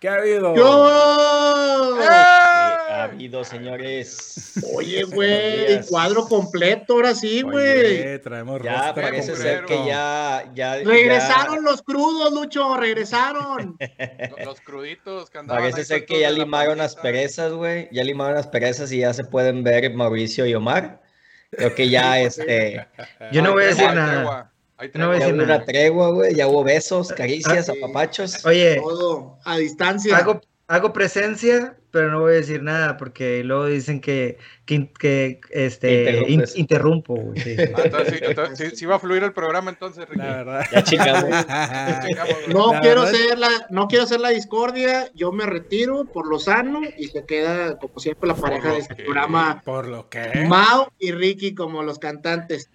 ¿Qué ha habido? ¡Yo! ha habido, señores? Oye, güey, cuadro completo, ahora sí, güey. Traemos Ya parece ser que ya, ya. Regresaron los crudos, Lucho, regresaron. Los cruditos que andaban. Parece ser que ya la limaron las perezas, güey. Ya limaron las perezas y ya se pueden ver Mauricio y Omar. Creo que ya, este, Yo no Hay voy a decir nada. Hay No voy a ya hubo una tregua, güey. Ya hubo besos, caricias, Ah, apapachos. Oye, Todo a distancia. hago, hago presencia, pero no voy a decir nada porque luego dicen que, que, que, este, in- interrumpo. güey, sí. Ah, entonces, sí, entonces, sí, sí va a fluir el programa entonces, Ricky. La verdad. Ya chingamos. No La quiero verdad- ser la, no quiero ser la discordia, yo me retiro por lo sano y se queda como siempre la pareja de este que- programa Por lo que. Mao y Ricky como los cantantes.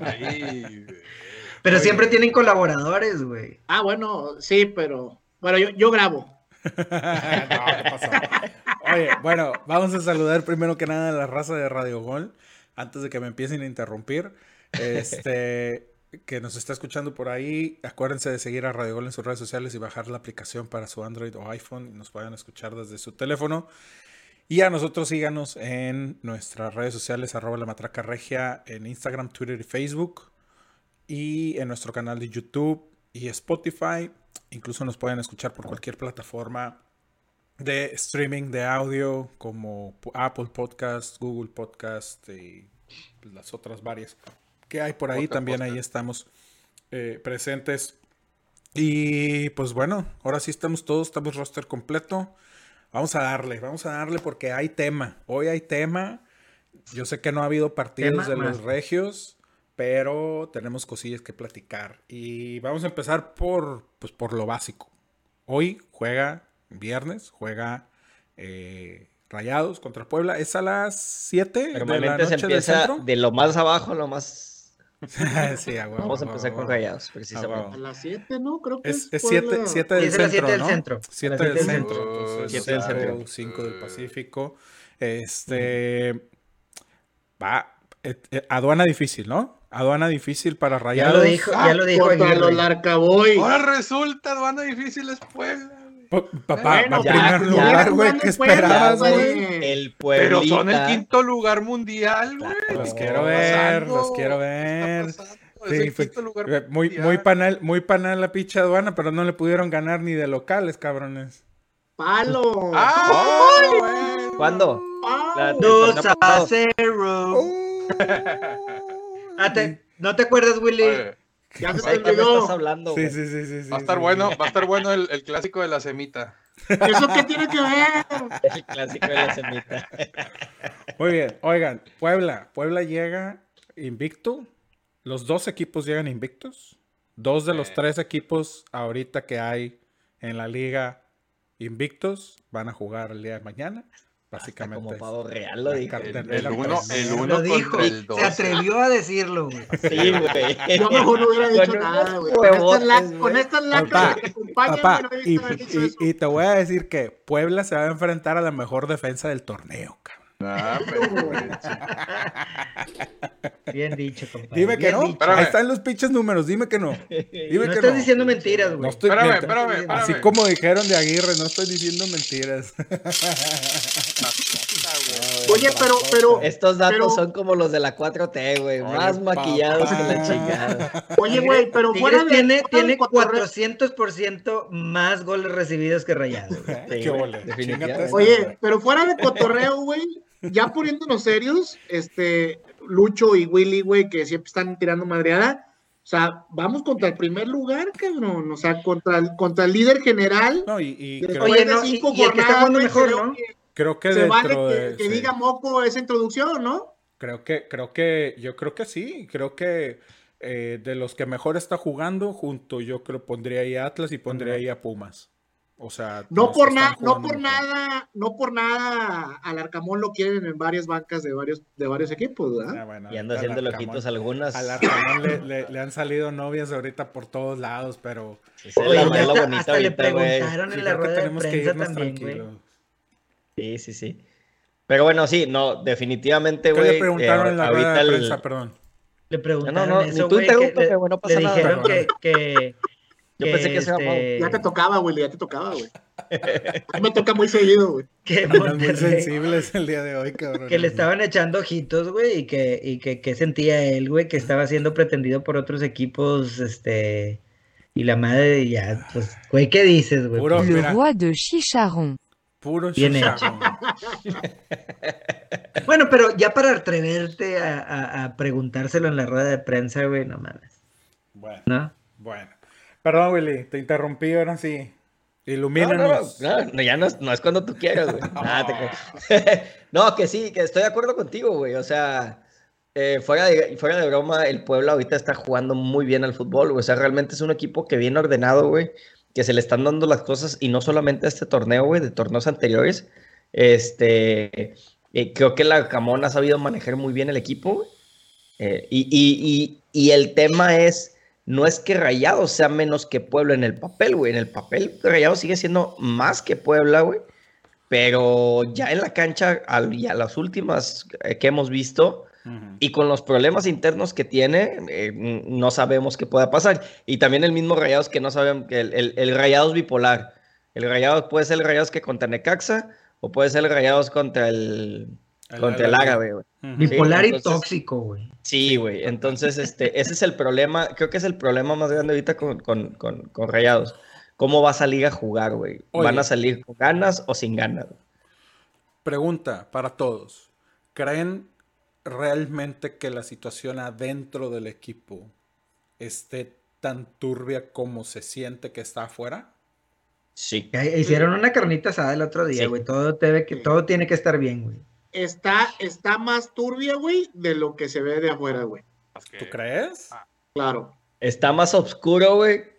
Ahí. Pero Oye. siempre tienen colaboradores, güey. Ah, bueno, sí, pero bueno, yo, yo grabo. no, ¿qué pasó? Oye, bueno, vamos a saludar primero que nada a la raza de Radio Gol, antes de que me empiecen a interrumpir. Este, que nos está escuchando por ahí, acuérdense de seguir a Radio Gol en sus redes sociales y bajar la aplicación para su Android o iPhone y nos puedan escuchar desde su teléfono. Y a nosotros síganos en nuestras redes sociales, arroba la matraca regia, en Instagram, Twitter y Facebook. Y en nuestro canal de YouTube y Spotify. Incluso nos pueden escuchar por cualquier plataforma de streaming de audio como Apple Podcast, Google Podcast y las otras varias que hay por ahí. También ahí estamos eh, presentes. Y pues bueno, ahora sí estamos todos, estamos roster completo. Vamos a darle, vamos a darle porque hay tema. Hoy hay tema. Yo sé que no ha habido partidos de los regios, pero tenemos cosillas que platicar. Y vamos a empezar por, pues, por lo básico. Hoy juega, viernes, juega eh, Rayados contra Puebla. Es a las 7 de la se del empieza centro. de lo más abajo a lo más. sí, a huevo, Vamos a empezar con huevo. Rayados, Ah, precisamente. huevo. A las 7, ¿no? Creo que Es es, 7 Puebla. siete del Sí, a centro, siete del ¿no? centro. 7 A las del siete del centro. centro. Entonces, Siete del centro. 5 del Pacífico. Este. Va. eh, eh, aduana difícil, ¿no? Aduana difícil para Ya Rayados. lo dijo, ya lo dijo. Larcaboy. Ahora resulta, aduana difícil es Puebla. Papá, Bueno, en ya, primer ya, lugar, güey, ¿qué esperabas, güey. El Pero pueblita. son el quinto lugar mundial, güey. Los No, quiero ¿qué ver, pasando? los quiero ¿Qué ver. Sí, el fue- quinto lugar muy, mundial. muy panal, muy panal la pinche aduana, pero no le pudieron ganar ni de locales, cabrones. Palo. ¡Ah! güey. ¿Cuándo? La- Dos a cero. Te- ¿No te acuerdas, Willy? Oye, Ya se te Ay, ¿qué me estás hablando? Sí, sí, sí, Va a estar sí, bueno, sí. va a estar bueno el, el clásico de la semita. ¿Eso qué tiene que ver? El clásico de la semita. Muy bien, oigan, Puebla, Puebla llega invicto. Los dos equipos llegan invictos. Dos de los tres equipos ahorita que hay en la liga invictos van a jugar el día de mañana. Básicamente. Como es pavo real lo dije. cartelera El uno, el uno Lo dijo. el Se 12. atrevió a decirlo, güey. Sí, güey. Yo mejor no hubiera dicho Con nada, güey. Con estas lacras Papá, que te acompañan, Papá, güey, no y, y- y te voy a decir que Puebla se va a enfrentar a la mejor defensa del torneo, cabrón. Ah, pero, güey, Bien dicho, compadre. Dime que bien no. dicho. Ahí están los pinches números, dime que no. Dime No que estás no. diciendo mentiras, No güey. estoy Espérame, espérame, espérame. Así como dijeron de Aguirre, no estoy diciendo mentiras. Oye, pero, pero, Estos datos Pero- son como los de la 4T, güey. Oye, Más maquillados que la chingada. oye, güey, pero fuera de. tiene, tiene de cotorreo- 400% más goles recibidos que Rayados. Qué esa. Oye, pero fuera de cotorreo, güey, ya poniéndonos serios, este, Lucho y Willy, güey, que siempre están tirando madreada. O sea, vamos contra el primer lugar, cabrón. O sea, contra el, contra el líder general. No, y, y creo, Oye, de no, y- cinco y el que está jornadas, jugando mejor, creo ¿no? que creo que Se vale que, de. que sí. diga Moco esa introducción, ¿no? Creo que, creo que, yo creo que sí. Creo que eh, de los que mejor está jugando, junto yo creo pondría ahí a Atlas y pondría ahí a Pumas. O sea, No por que nada, no por nada, no por nada al Arcamón lo quieren en varias bancas de varios, de varios equipos, ¿verdad? Ah, bueno, Y anda haciendo loquitos algunas. Al Arcamón le, le- le han salido novias ahorita por todos lados, pero es Oye, la hasta, bonita hasta le ahorita, preguntaron sí, en la que rueda de tenemos que prensa irnos también, güey. tranquilos. Sí, sí, sí. Pero bueno, sí, no, definitivamente, ¿Qué güey. le preguntaron eh, en la rueda de el- prensa? Perdón. Le preguntaron no, eso, ni tú güey, que interrúmpeme, le, güey, no pasa le nada, dijeron que, que, Yo pensé que se este, Ya te tocaba, güey, ya te tocaba, güey. A mí me toca muy seguido, güey. que muy sensibles el día de hoy, cabrón. que le estaban echando ojitos, güey, y que, y que, que sentía él, güey, que estaba siendo pretendido por otros equipos, este, y la madre, ya, pues, güey, ¿qué dices, güey? Puro- Pues, Le roi de Chicharon. Puro Bien chicharrón. Bueno, pero ya para atreverte a, a- a preguntárselo en la rueda de prensa, güey, no mames, Bueno, ¿no? bueno. Perdón, Willy, te interrumpí ahora sí. No, no, Ilumínanos. no, no, ya no es, no es cuando tú quieras, güey. Nada, te no, que sí, que estoy de acuerdo contigo, güey. O sea, eh, fuera, de, fuera de broma, el Puebla ahorita está jugando muy bien al fútbol, güey. O sea, realmente es un equipo que viene ordenado, güey. Que se le están dando las cosas, y no solamente a este torneo, güey, de torneos anteriores. Este, eh, creo que la Camón ha sabido manejar muy bien el equipo, güey. Eh, y, y- y- y el tema es, no es que Rayados sea menos que Puebla en el papel, güey. En el papel Rayados sigue siendo más que Puebla, güey. Pero ya en la cancha, al- y a las últimas eh, que hemos visto, y con los problemas internos que tiene, eh, no sabemos qué pueda pasar. Y también el mismo Rayados que no sabemos, que el, el, el Rayados bipolar. El Rayados puede ser el Rayados que contra Necaxa, o puede ser el Rayados contra El contra el árabe. árabe, güey. Bipolar y entonces- tóxico, güey. Sí, güey. Entonces, este, ese es el problema. Creo que es el problema más grande ahorita con, con, con, con Rayados. ¿Cómo va a salir a jugar, güey? ¿Van a salir con ganas o sin ganas? Pregunta para todos. ¿Creen realmente que la situación adentro del equipo esté tan turbia como se siente que está afuera? Sí. Ya Hicieron una carnita asada el otro día, Sí. güey. Todo, debe que, todo tiene que estar bien, güey. Está, está más turbia, güey, de lo que se ve de afuera, güey. ¿Tú crees? Claro. ¿Está más oscuro, güey?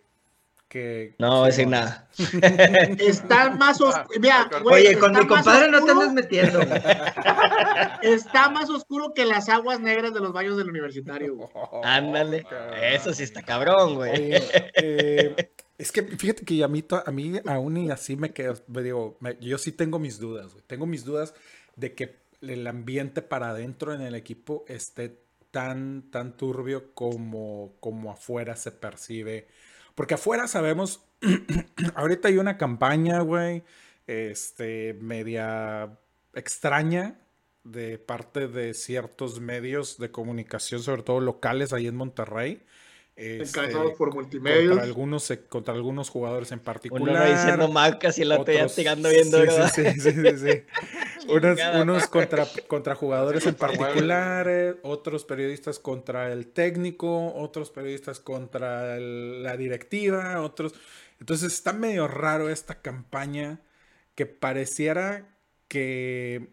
Que, No voy a que- decir nada. Está más oscuro. Mira, güey, Oye, con mi compadre no te andes metiendo, güey. Está más oscuro que las aguas negras de los baños del universitario, güey. Ándale. cabrón. Eso sí está cabrón, güey. Oye, eh, es que fíjate que a mí, a mí aún y así me quedo, me digo, me- yo sí tengo mis dudas, güey. Tengo mis dudas de que el ambiente para adentro en el equipo esté tan, tan turbio como, como afuera se percibe. Porque afuera sabemos, ahorita hay una campaña, güey, este, media extraña de parte de ciertos medios de comunicación, sobre todo locales ahí en Monterrey. Este, Encabezados por multimedios. contra algunos, contra algunos jugadores en Uno particular. va diciendo marcas y el otro ya otros- tirando viendo, sí, sí, sí, sí, sí, sí. unos, unos contra, contra jugadores en particulares, otros periodistas contra el técnico, otros periodistas contra el- la directiva, otros. Entonces está medio raro esta campaña que pareciera que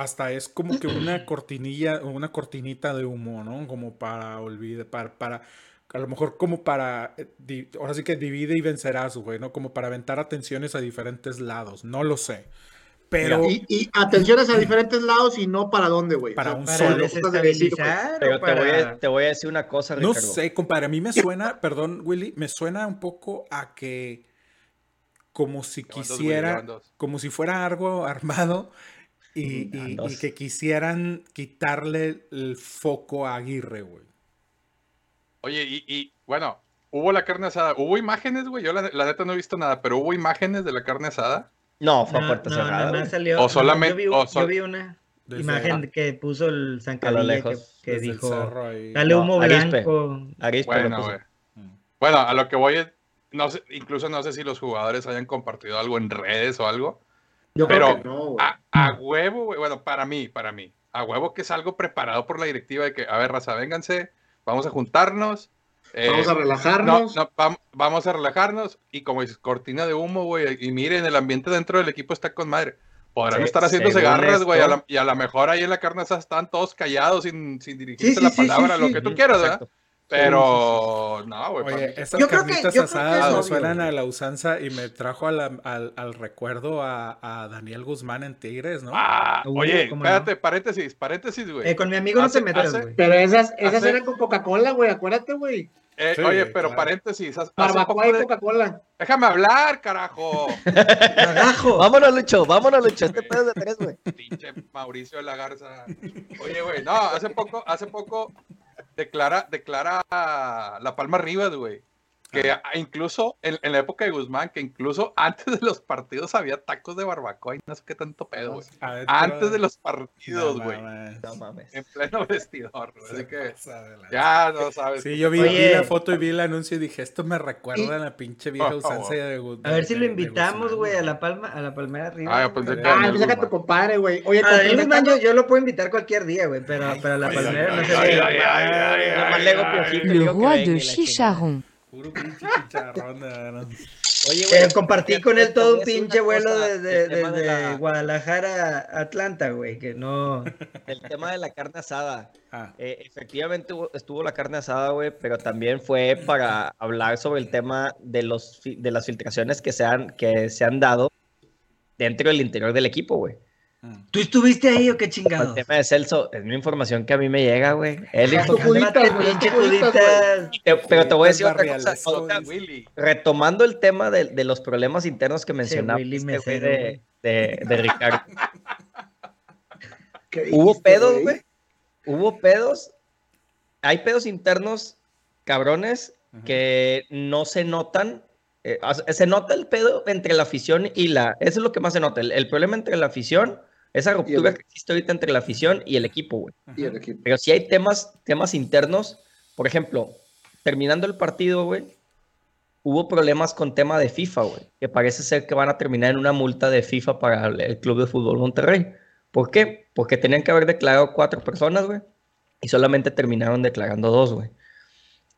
hasta es como que una cortinilla, una cortinita de humo, ¿no? Como para olvidar, para, para, a lo mejor como para, eh, ahora sí que divide y vencerás, güey, ¿no? Como para aventar atenciones a diferentes lados, no lo sé. Pero Y, y atenciones a diferentes lados y no para dónde, güey. Para un Para solo. desestabilizar Pero te, voy a, te voy a decir una cosa, no Ricardo. sé, compadre, a mí me suena, perdón, Willy, me suena un poco a que como si Llevan dos, Willy, quisiera, como si fuera algo armado y, y- que quisieran quitarle el foco a Aguirre, güey. Oye, y, y, bueno, hubo la carne asada. ¿Hubo imágenes, güey? Yo la, la neta no he visto nada, pero ¿hubo imágenes de la carne asada? No, fue a No, puerta no, cerrada. salió. O no, solamente- Yo vi, o yo sol- vi una Desde- imagen que puso el Zancadilla que, lejos, que dijo: ahí. Dale humo blanco. Arispe Bueno. Bueno, a lo que voy es, no sé, incluso no sé si los jugadores hayan compartido algo en redes o algo. Yo Pero- creo que no. A, a huevo. Bueno, para mí, para mí. A huevo que es algo preparado por la directiva de que, a ver, raza, vénganse, vamos a juntarnos. eh, Vamos a no, relajarnos. no, vam- vamos a relajarnos y como dices, cortina de humo, güey. Y miren, el ambiente dentro del equipo está con madre. Podrán Se- estar haciéndose garras, güey. Y a lo mejor ahí en la carne asada están todos callados sin, sin Sí, dirigirse sí, la sí, sí, palabra, lo sí. que tú quieras, ¿verdad? Pero, no, güey. Oye, estas Yo creo que- carnitas que asadas obvio, suenan güey. a la usanza y me trajo a la- al, al recuerdo a, a Daniel Guzmán en Tigres, ¿no? Ah, Uh, oye, ¿cómo espérate, paréntesis, paréntesis, güey. Eh, con mi amigo no te metas, güey. Pero esas, esas Hace- eran con Coca-Cola, güey, acuérdate, güey. Eh, Sí, oye, pero claro. paréntesis. Barbacoa y de- Coca-Cola. Déjame hablar, carajo. ¡Carajo! Vámonos, Lucho, vámonos, Lucho. Este pedo es de tres, güey. Pinche Mauricio de la Garza. Oye, güey, no, hace poco, hace poco declara, declara La Palma Rivas, güey. Que incluso en, en la época de Guzmán, que incluso antes de los partidos había tacos de barbacoa y no sé qué tanto pedo, güey. Antes de los No partidos, güey. mames. No mames. En pleno vestidor, güey. Así que ya no sabes. Sí, yo vi, vi la foto y vi el anuncio y dije, esto me recuerda a la pinche vieja usanza de Guzmán. A ver si lo invitamos, güey, a la palma, a la palmera arriba. Ah, que Ah, pues saca tu compadre, güey. Oye, A Daniel Guzmán yo, yo lo puedo invitar cualquier día, güey, pero, pero a la ay, palmera no ay, se ay, ve. ay, ay, ay, Nomás ay, le hago ay, piojito Puro pinche chicharrón. de verdad. Oye, Eh, güey, compartí con él todo un pinche vuelo cosa, desde, de desde la- Guadalajara a Atlanta, güey, que no... El tema de la carne asada. Ah, Eh, efectivamente estuvo la carne asada, güey, pero también fue para hablar sobre el tema de, los, de las filtraciones que se, han, que se han dado dentro del interior del equipo, güey. ¿Tú estuviste ahí o qué El chingados? tema de Celso es una información que a mí me llega, güey. Cálmate, güey, pinche pero te voy a decir otra cosa. otra- retomando el tema de, de los problemas internos que mencionaba Willy este güey de, de- de Ricardo. ¿Qué Hubo pedos, güey. Hubo pedos. Hay pedos internos cabrones Ujú. que no se notan. eh, se nota el pedo entre la afición y la. Eso es lo que más se nota. El, el problema entre la afición, esa ruptura el- que existe ahorita entre la afición y el equipo, güey. Y el equipo. Pero si hay temas, temas internos, por ejemplo, terminando el partido, güey, hubo problemas con tema de FIFA, güey, que parece ser que van a terminar en una multa de FIFA para el, el Club de Fútbol Monterrey. ¿Por qué? Porque tenían que haber declarado cuatro personas, güey, y solamente terminaron declarando dos, güey.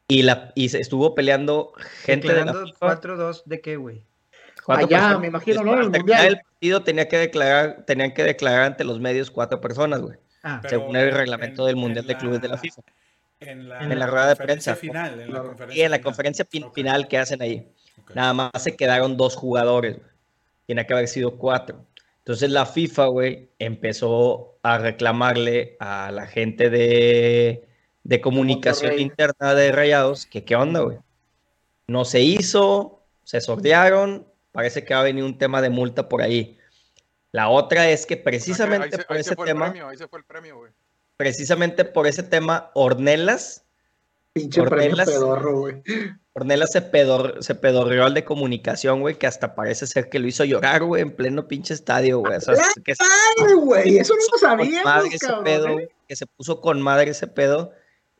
Y, la, y se estuvo peleando gente de la Declarando FIFA. 4-2 de qué, güey. Cuatro Allá, personas. me imagino, ¿no? En el al terminar Mundial. el partido tenía que declarar, tenían que declarar ante los medios cuatro personas, güey, Ah, según el en- reglamento en- del Mundial en de Clubes de la la- FIFA. En la, En la rueda de prensa. final. En la conferencia Y en la final. conferencia fin- Ok, final que hacen ahí. ok. Nada más se quedaron dos jugadores. güey. Tiene que haber sido cuatro. Entonces la FIFA, güey, empezó a reclamarle a la gente de, de comunicación Monterrey. interna de Rayados que qué onda, güey. No se hizo, se sordearon, parece que va a venir un tema de multa por ahí. La otra es que Ahí precisamente se- por ahí se ese el tema, premio, ahí se fue el premio, güey. precisamente por ese tema, Ornelas Pinche premio Ornelas. pedorro, güey. Ornelas se, pedor, se pedorreó al de comunicación, güey, que hasta parece ser que lo hizo llorar, güey, en pleno pinche estadio, güey. O sea, es que se Ay, güey, eso no lo puso con sabíamos, madre ese cabrón. pedo, ¿eh? güey, que se puso con madre ese pedo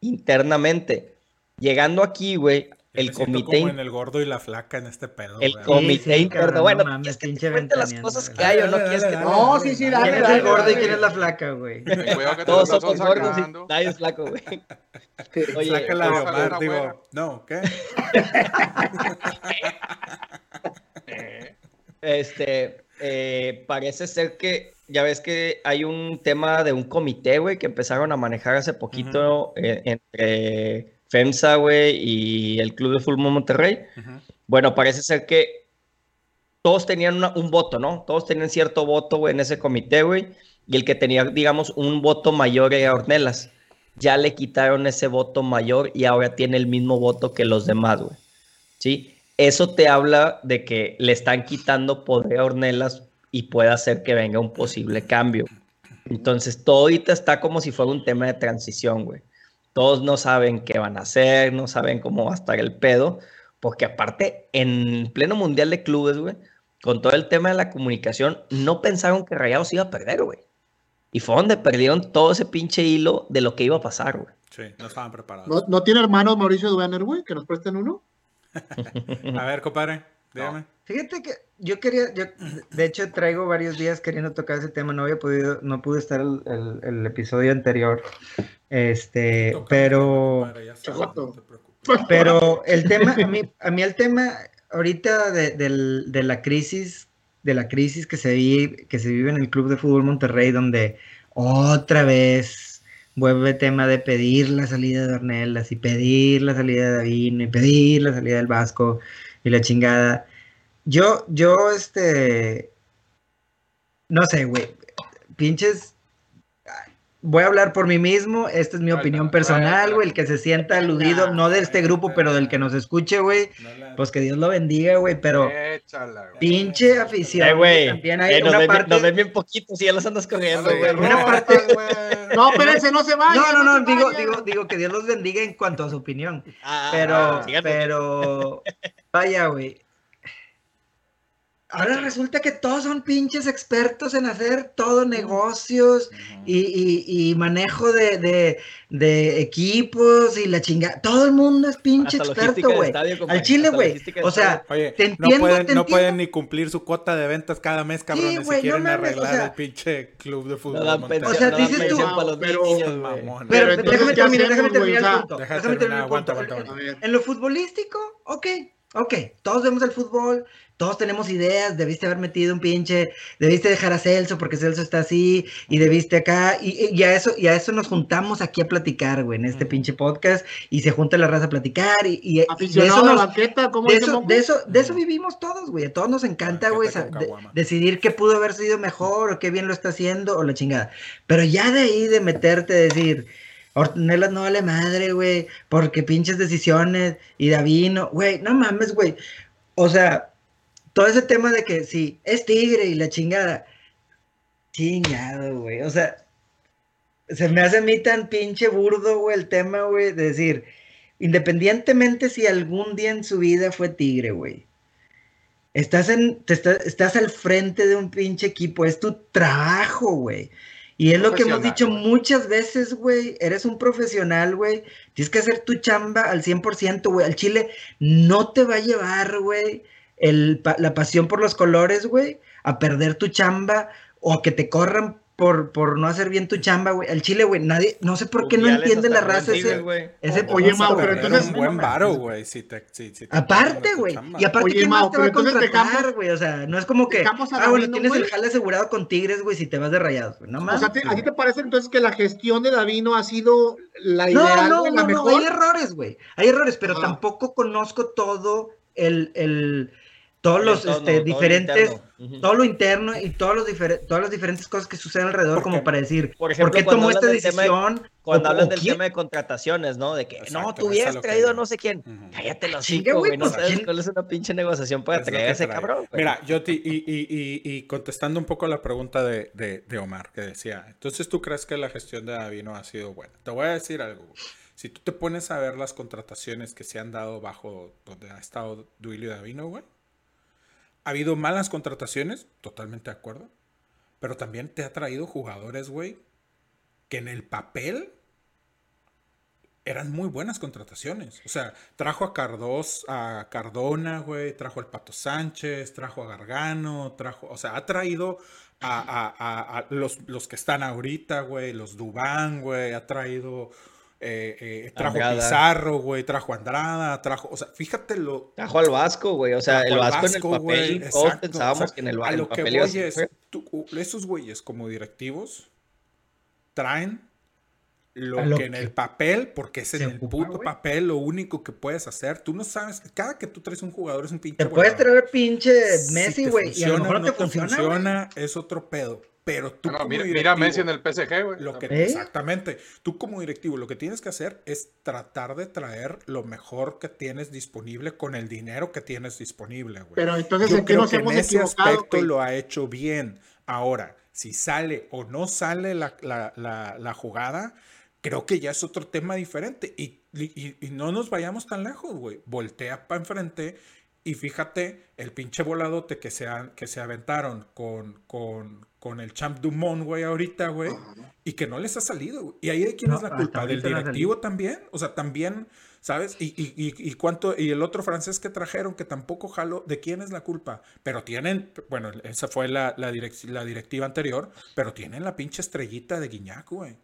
internamente. Llegando aquí, güey, el me comité, como en el gordo y la flaca en este pedo. el güey. comité sí, cabrón, no bueno, mames, ¿quieres que te pinche cuente las cosas que hay o no quieres que No, sí, sí, dale. ¿Quién es el gordo y quién es la flaca, güey? Todos somos gordos y nadie es flaco, güey. Oye, Flaca la de ojalá Omar, una digo, no, ¿qué? Este, eh, parece ser que ya ves que hay un tema de un comité, güey, que empezaron a manejar hace poquito eh, entre FEMSA, güey, y el Club de Fútbol Monterrey. Ujú. Bueno, parece ser que todos tenían una- un voto, ¿no? Todos tenían cierto voto, güey, en ese comité, güey, y el que tenía, digamos, un voto mayor era Ornelas. Ya le quitaron ese voto mayor y ahora tiene el mismo voto que los demás, güey. ¿Sí? Eso te habla de que le están quitando poder a Ornelas y puede hacer que venga un posible cambio. Entonces, todo ahorita está como si fuera un tema de transición, güey. Todos no saben qué van a hacer, no saben cómo va a estar el pedo, porque aparte, en pleno mundial de clubes, güey, con todo el tema de la comunicación, no pensaron que Rayados iba a perder, güey. Y fue donde perdieron todo ese pinche hilo de lo que iba a pasar, güey. Sí, no estaban preparados. ¿No, ¿No tiene hermanos Mauricio Duaner, güey? Que nos presten uno. A ver, compadre, dígame. Fíjate que yo quería, yo de hecho traigo varios días queriendo tocar ese tema, no había podido, no pude estar el, el- el episodio anterior, este, Toca, pero, no pero el tema, a mí, a mí el tema ahorita de, la crisis, de la crisis que se vive, que se vive en el Club de Fútbol Monterrey, donde otra vez vuelve tema de pedir la salida de Ornelas y pedir la salida de Davino y pedir la salida del Vasco y la chingada. Yo, yo, este, no sé, güey, pinches, voy a hablar por mí mismo, esta es mi opinión personal, güey, el que se sienta aludido, no de este grupo, pero del que nos escuche, güey, pues que Dios lo bendiga, güey, pero pinche afición, Eh, güey. también hay eh, nos, una ven, parte... nos ven bien poquitos y ya los andas corriendo, güey. Una parte- güey. No, espérense, no se vayan. No, no, no, digo, digo, digo que Dios los bendiga en cuanto a su opinión. Ah, Pero, ah, síganme. pero, vaya, güey. Ahora resulta que todos son pinches expertos en hacer todo negocios y, y- y manejo de, de- de equipos y la chingada. Todo el mundo es pinche Hasta experto, güey. Al Chile, güey. O sea, estadio. Oye, Te no, pueden, te no entiendo. pueden ni cumplir su cuota de ventas cada mes, cabrones, güey, si no quieren mames, o arreglar sea- el pinche club de fútbol. No pensión, O sea, dices tú- pero- entonces, déjame ¿qué terminar, déjame terminar el punto. Déjame terminar, punto. En lo futbolístico, ok, ok. Todos vemos el fútbol, todos tenemos ideas. Debiste haber metido un pinche, debiste dejar a Celso porque Celso está así, y debiste acá. Y, y a eso, y a eso nos juntamos aquí a platicar, güey, en este pinche podcast. Y se junta la raza a platicar. Y, y- y de Aficionado eso a la nos, banqueta, ¿cómo de eso, de eso, de eso vivimos todos, güey. A todos nos encanta, güey, de- decidir qué pudo haber sido mejor o qué bien lo está haciendo o la chingada. Pero ya de ahí de meterte a decir, Ornelas no vale madre, güey, porque pinches decisiones y Davino, güey, no mames, güey. O sea, todo ese tema de que sí, es tigre y la chingada. Chingado, güey. O sea, se me hace a mí tan pinche burdo, güey, el tema, güey, de decir, independientemente si algún día en su vida fue tigre, güey. Estás en, te está- estás al frente de un pinche equipo, es tu trabajo, güey. Y es lo que hemos dicho güey. muchas veces, güey. Eres un profesional, güey. Tienes que hacer tu chamba al 100%, güey. Al Chile no te va a llevar, güey, el la pasión por los colores, güey, a perder tu chamba o a que te corran por, por no hacer bien tu chamba, güey. Al Chile, güey, nadie, no sé por qué no entiende la raza ese, güey. ese Oye, Mau, pero entonces- un buen varo, güey. Si te, si, si te Aparte, güey. Y aparte, Oye, ¿quién Mau, más te va a contratar, güey? O sea, no es como que. Ah, bueno, tienes el jale asegurado con Tigres, güey, si te vas de rayados, güey. No O mames. sea, ¿te- ¿a ti te parece entonces que la gestión de Davino ha sido la No, ideal, no, no, no, mejor? hay errores, güey. Hay errores, pero Ah. tampoco conozco todo el, el todos los entorno, este, todo lo diferentes, todo lo interno y todos los todas las diferentes cosas que suceden alrededor, Porque, como para decir, por qué cuando tomó esta del tema de- decisión? Cuando O- hablan o del quién- tema de contrataciones, ¿no? De que Exacto, no, tú hubieras que traído a iba. no sé quién. Ujú. Cállate los hocico, güey, güey. No pues, sabes ¿quién? cuál es una pinche negociación para traer a que ese trae. cabrón. Mira, yo te- y, y- y- y contestando un poco la pregunta de, de- de Omar, que decía, entonces tú crees que la gestión de Davino ha sido buena. Te voy a decir algo. güey. Si tú te pones a ver las contrataciones que se han dado bajo donde ha estado Duilio Davino, güey, ha habido malas contrataciones, totalmente de acuerdo, pero también te ha traído jugadores, güey, que en el papel eran muy buenas contrataciones. O sea, trajo a Cardos, a Cardona, güey, trajo al Pato Sánchez, trajo a Gargano, trajo, o sea, ha traído a, a- los, los que están ahorita, güey, los Dubán, güey, ha traído, eh, eh, trajo Andrada. Pizarro, güey, trajo Andrada, trajo, o sea, fíjate lo, Trajo al Vasco, güey. O sea, el al Vasco, en Vasco, el papel, güey, todos exacto, pensábamos o sea, que en el, a el lo que papel voy es, tú- esos güeyes como directivos traen lo, que en que el papel, porque es en el puto papel lo único que puedes hacer. Tú no sabes, cada que tú traes un jugador es un pinche Te puedes traer pinche Si Messi, güey, y a lo mejor no te funciona, funciona, es otro pedo. Pero tú No, como mira, mira Messi en el PSG, güey. lo que, ¿Eh? Exactamente. Tú como directivo lo que tienes que hacer es tratar de traer lo mejor que tienes disponible con el dinero que tienes disponible, güey. Pero entonces, Yo ¿en qué creo que en ese aspecto lo ha hecho bien. Ahora, si sale o no sale la, la- la- la jugada, creo que ya es otro tema diferente. Y, y- y no nos vayamos tan lejos, güey. Voltea para enfrente y fíjate el pinche voladote que se, que se aventaron con, con, con el Champ Dumont, güey, ahorita, güey. Y que no les ha salido. Y ahí de quién No, es la hasta culpa, del directivo también. O sea, también, ¿sabes? Y, y, y, y cuánto, y el otro francés que trajeron, que tampoco jaló, ¿de quién es la culpa? Pero tienen, bueno, esa fue la, la, direc- la directiva anterior, pero tienen la pinche estrellita de Guiñac, güey.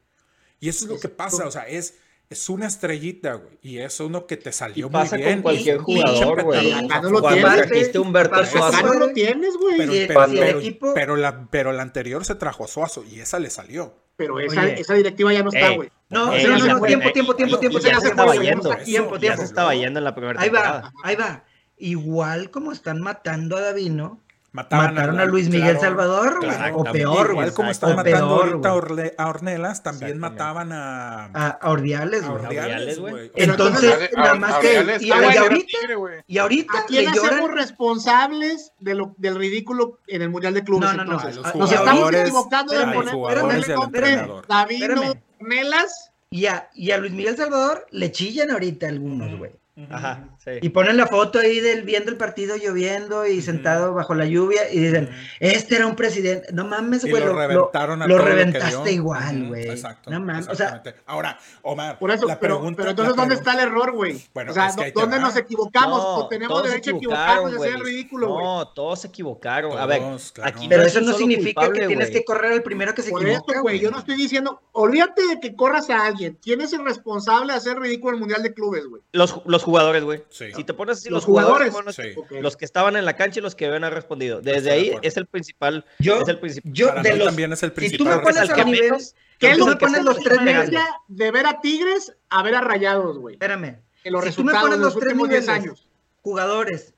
Y eso es lo que pasa, o sea, es, es una estrellita, güey. Y es uno que te salió Y pasa muy con bien. cualquier Y- jugador, güey. Acá no lo tienes. Trajiste Humberto Acá no lo tienes, güey. Pero, pero, el pero- equipo- pero la, pero la anterior se trajo a Suazo y esa le salió. Pero esa, Oye. esa directiva ya no está, Ey. güey. No, Eh, no, no, tiempo, tiempo, tiempo, tiempo. ya se estaba yendo. Tiempo, Ya tiempo. se estaba yendo en la primera Ahí va, ahí va. Igual como están matando a Davino, Mataban mataron a Luis Miguel claro, Salvador, claro. O peor, Igual como están matando peor, ahorita a. Orle- a Ornelas, también mataban a, A, a Ordiales, a güey. Ordiales, güey. Entonces, nada más que. Y, Ah, ahorita, y ahorita ¿A quién le hacemos responsables de lo, del ridículo en el Mundial de Clubes? No, no, no, a Nos estamos equivocando de poner. Davino. Ornelas. Y a, y a Luis Miguel Salvador le chillan ahorita algunos, güey. Ajá, sí. Y ponen la foto ahí del viendo el partido lloviendo y sentado bajo la lluvia y dicen, este era un presidente. No mames, Y güey. lo Lo, reventaron a lo lo reventaste igual, güey. Exacto. No mames. O sea, exactamente. Ahora, Omar, Por eso, la pero, pregunta, pero entonces, la ¿dónde pregunta- está el error, güey? Bueno, o sea, es que ¿dónde va. nos equivocamos? No, o tenemos todos se derecho a equivocaron, equivocarnos de hacer ridículo, güey. No, todos se equivocaron. A ver, Todos, claro. aquí pero no eso no significa culpable, que tienes que correr al primero que se Por equivoca, esto, güey, yo no estoy diciendo, olvídate de que corras a alguien. ¿Quién es el responsable de hacer ridículo el Mundial de Clubes, güey? Los, los jugadores, güey. Sí. Si te pones así, Los los, jugadores, jugadores. Sí. Los que estaban en la cancha y los que habían respondido. Desde de ahí acuerdo. es el principal. Yo, es el principal. yo de los, también es el si tú principal me pones al nivel, menos- ¿Qué es tú lo me que pones los tres niveles. de ver a Tigres a ver a Rayados, güey? Espérame. En los Si tú me resultados pones de los los tres últimos 10 niveles, años. jugadores,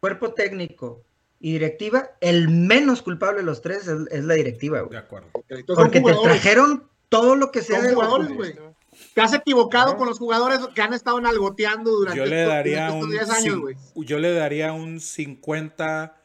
cuerpo técnico y directiva, el menos culpable de los tres es, es la directiva, De güey. acuerdo. Entonces, son Porque te trajeron todo lo que sea de jugadores, güey. Te has equivocado con los jugadores que han estado nalgoteando durante, Yo le estos- daría estos un 10 años, güey. yo le daría un 50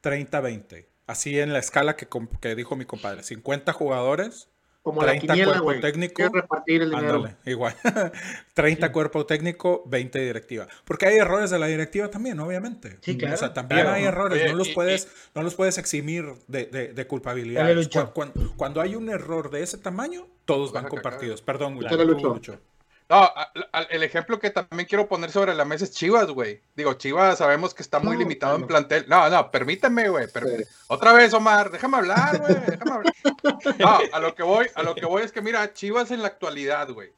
30 20. Así en la escala que, que dijo mi compadre, 50 jugadores, Como la 30 quiniela, cuerpo técnico. Repartir el dinero. ándale, igual. 30 cuerpo técnico, 20 directiva. Porque hay errores de la directiva también, obviamente. Sí, claro. O sea, también Claro. hay errores, Oye, no los y- puedes no los puedes eximir de, de, de culpabilidad. Cuando, cuando hay un error de ese tamaño, todos van compartidos. Perdón, Lucho. No, el ejemplo que también quiero poner sobre la mesa es Chivas, güey. Digo, Chivas sabemos que está muy No, limitado en plantel. No, no, permíteme, güey. permí- Otra vez, Omar, déjame hablar, güey. Déjame hablar. No, a lo que voy, a lo que voy es que mira, Chivas en la actualidad, güey.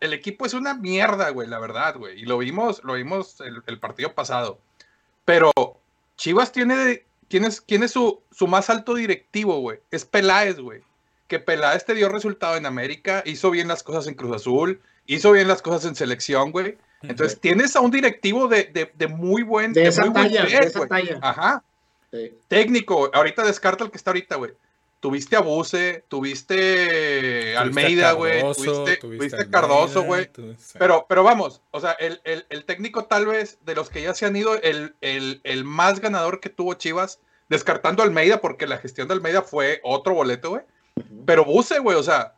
El equipo es una mierda, güey, la verdad, güey. Y lo vimos, lo vimos el, el partido pasado. Pero Chivas tiene, de- tiene, tiene su, su más alto directivo, güey. Es Peláez, güey. Que Peláez te dio resultado en América, hizo bien las cosas en Cruz Azul, hizo bien las cosas en selección, güey. Entonces tienes a un directivo de, de- de muy buen De esa muy buen talla, de nivel, esa talla. Ajá. Sí. Técnico, ahorita descarta el que está ahorita, güey. Tuviste a Buse, tuviste Almeida, güey. Tuviste, tuviste Cardoso, güey. Pero, pero vamos, o sea, el, el- el técnico tal vez de los que ya se han ido, el, el- el más ganador que tuvo Chivas, descartando a Almeida, porque la gestión de Almeida fue otro boleto, güey. Pero Buse, güey, o sea,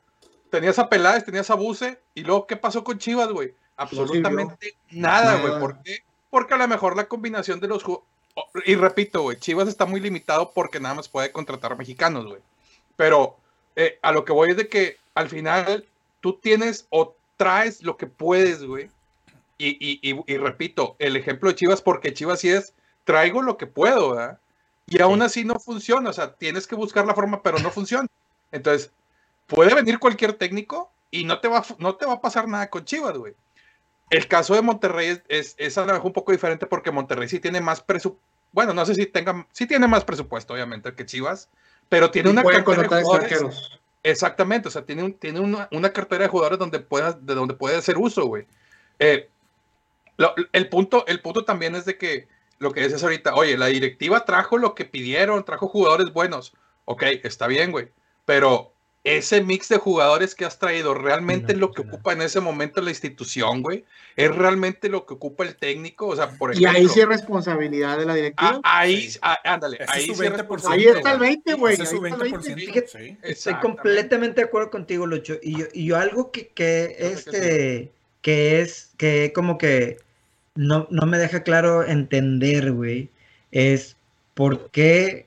tenías a Peláez, tenías a Buse, y luego, ¿qué pasó con Chivas, güey? Absolutamente nada, güey. ¿Por qué? Porque a lo mejor la combinación de los... ju- oh, Y repito, güey, Chivas está muy limitado porque nada más puede contratar mexicanos, güey. Pero eh, a lo que voy es de que al final tú tienes o traes lo que puedes, güey. Y, y, y, y repito, el ejemplo de Chivas, porque Chivas sí es, traigo lo que puedo, ¿verdad? Y aún así no funciona, o sea, tienes que buscar la forma, pero no funciona. Entonces, puede venir cualquier técnico y no te va, no te va a pasar nada con Chivas, güey. El caso de Monterrey es, es, es a lo mejor un poco diferente porque Monterrey sí tiene más presupuesto. Bueno, no sé si tenga, sí tiene más presupuesto, obviamente, que Chivas, pero tiene Y una cartera de jugadores- extranjeros. Exactamente, o sea, tiene, un- tiene una, una cartera de jugadores donde pueda, de donde puede hacer uso, güey. Eh, lo- el, punto, el punto también es de que lo que dices ahorita, oye, la directiva trajo lo que pidieron, trajo jugadores buenos. Ok, está bien, güey. Pero ese mix de jugadores que has traído, ¿realmente es lo que ocupa en ese momento la institución, güey? ¿Es realmente lo que ocupa el técnico? O sea, por Y ejemplo. ahí sí es responsabilidad de la directiva. ah, ahí, Sí. ah, ándale, Ese ahí su sí es 20%. responsabilidad, Ahí está el 20, güey. Ese es su ahí está el 20%. 20. Fíjate, sí. Estoy completamente de acuerdo contigo, Lucho. Y yo, y yo algo que, que este, que es, que como que no, no me deja claro entender, güey, es por qué,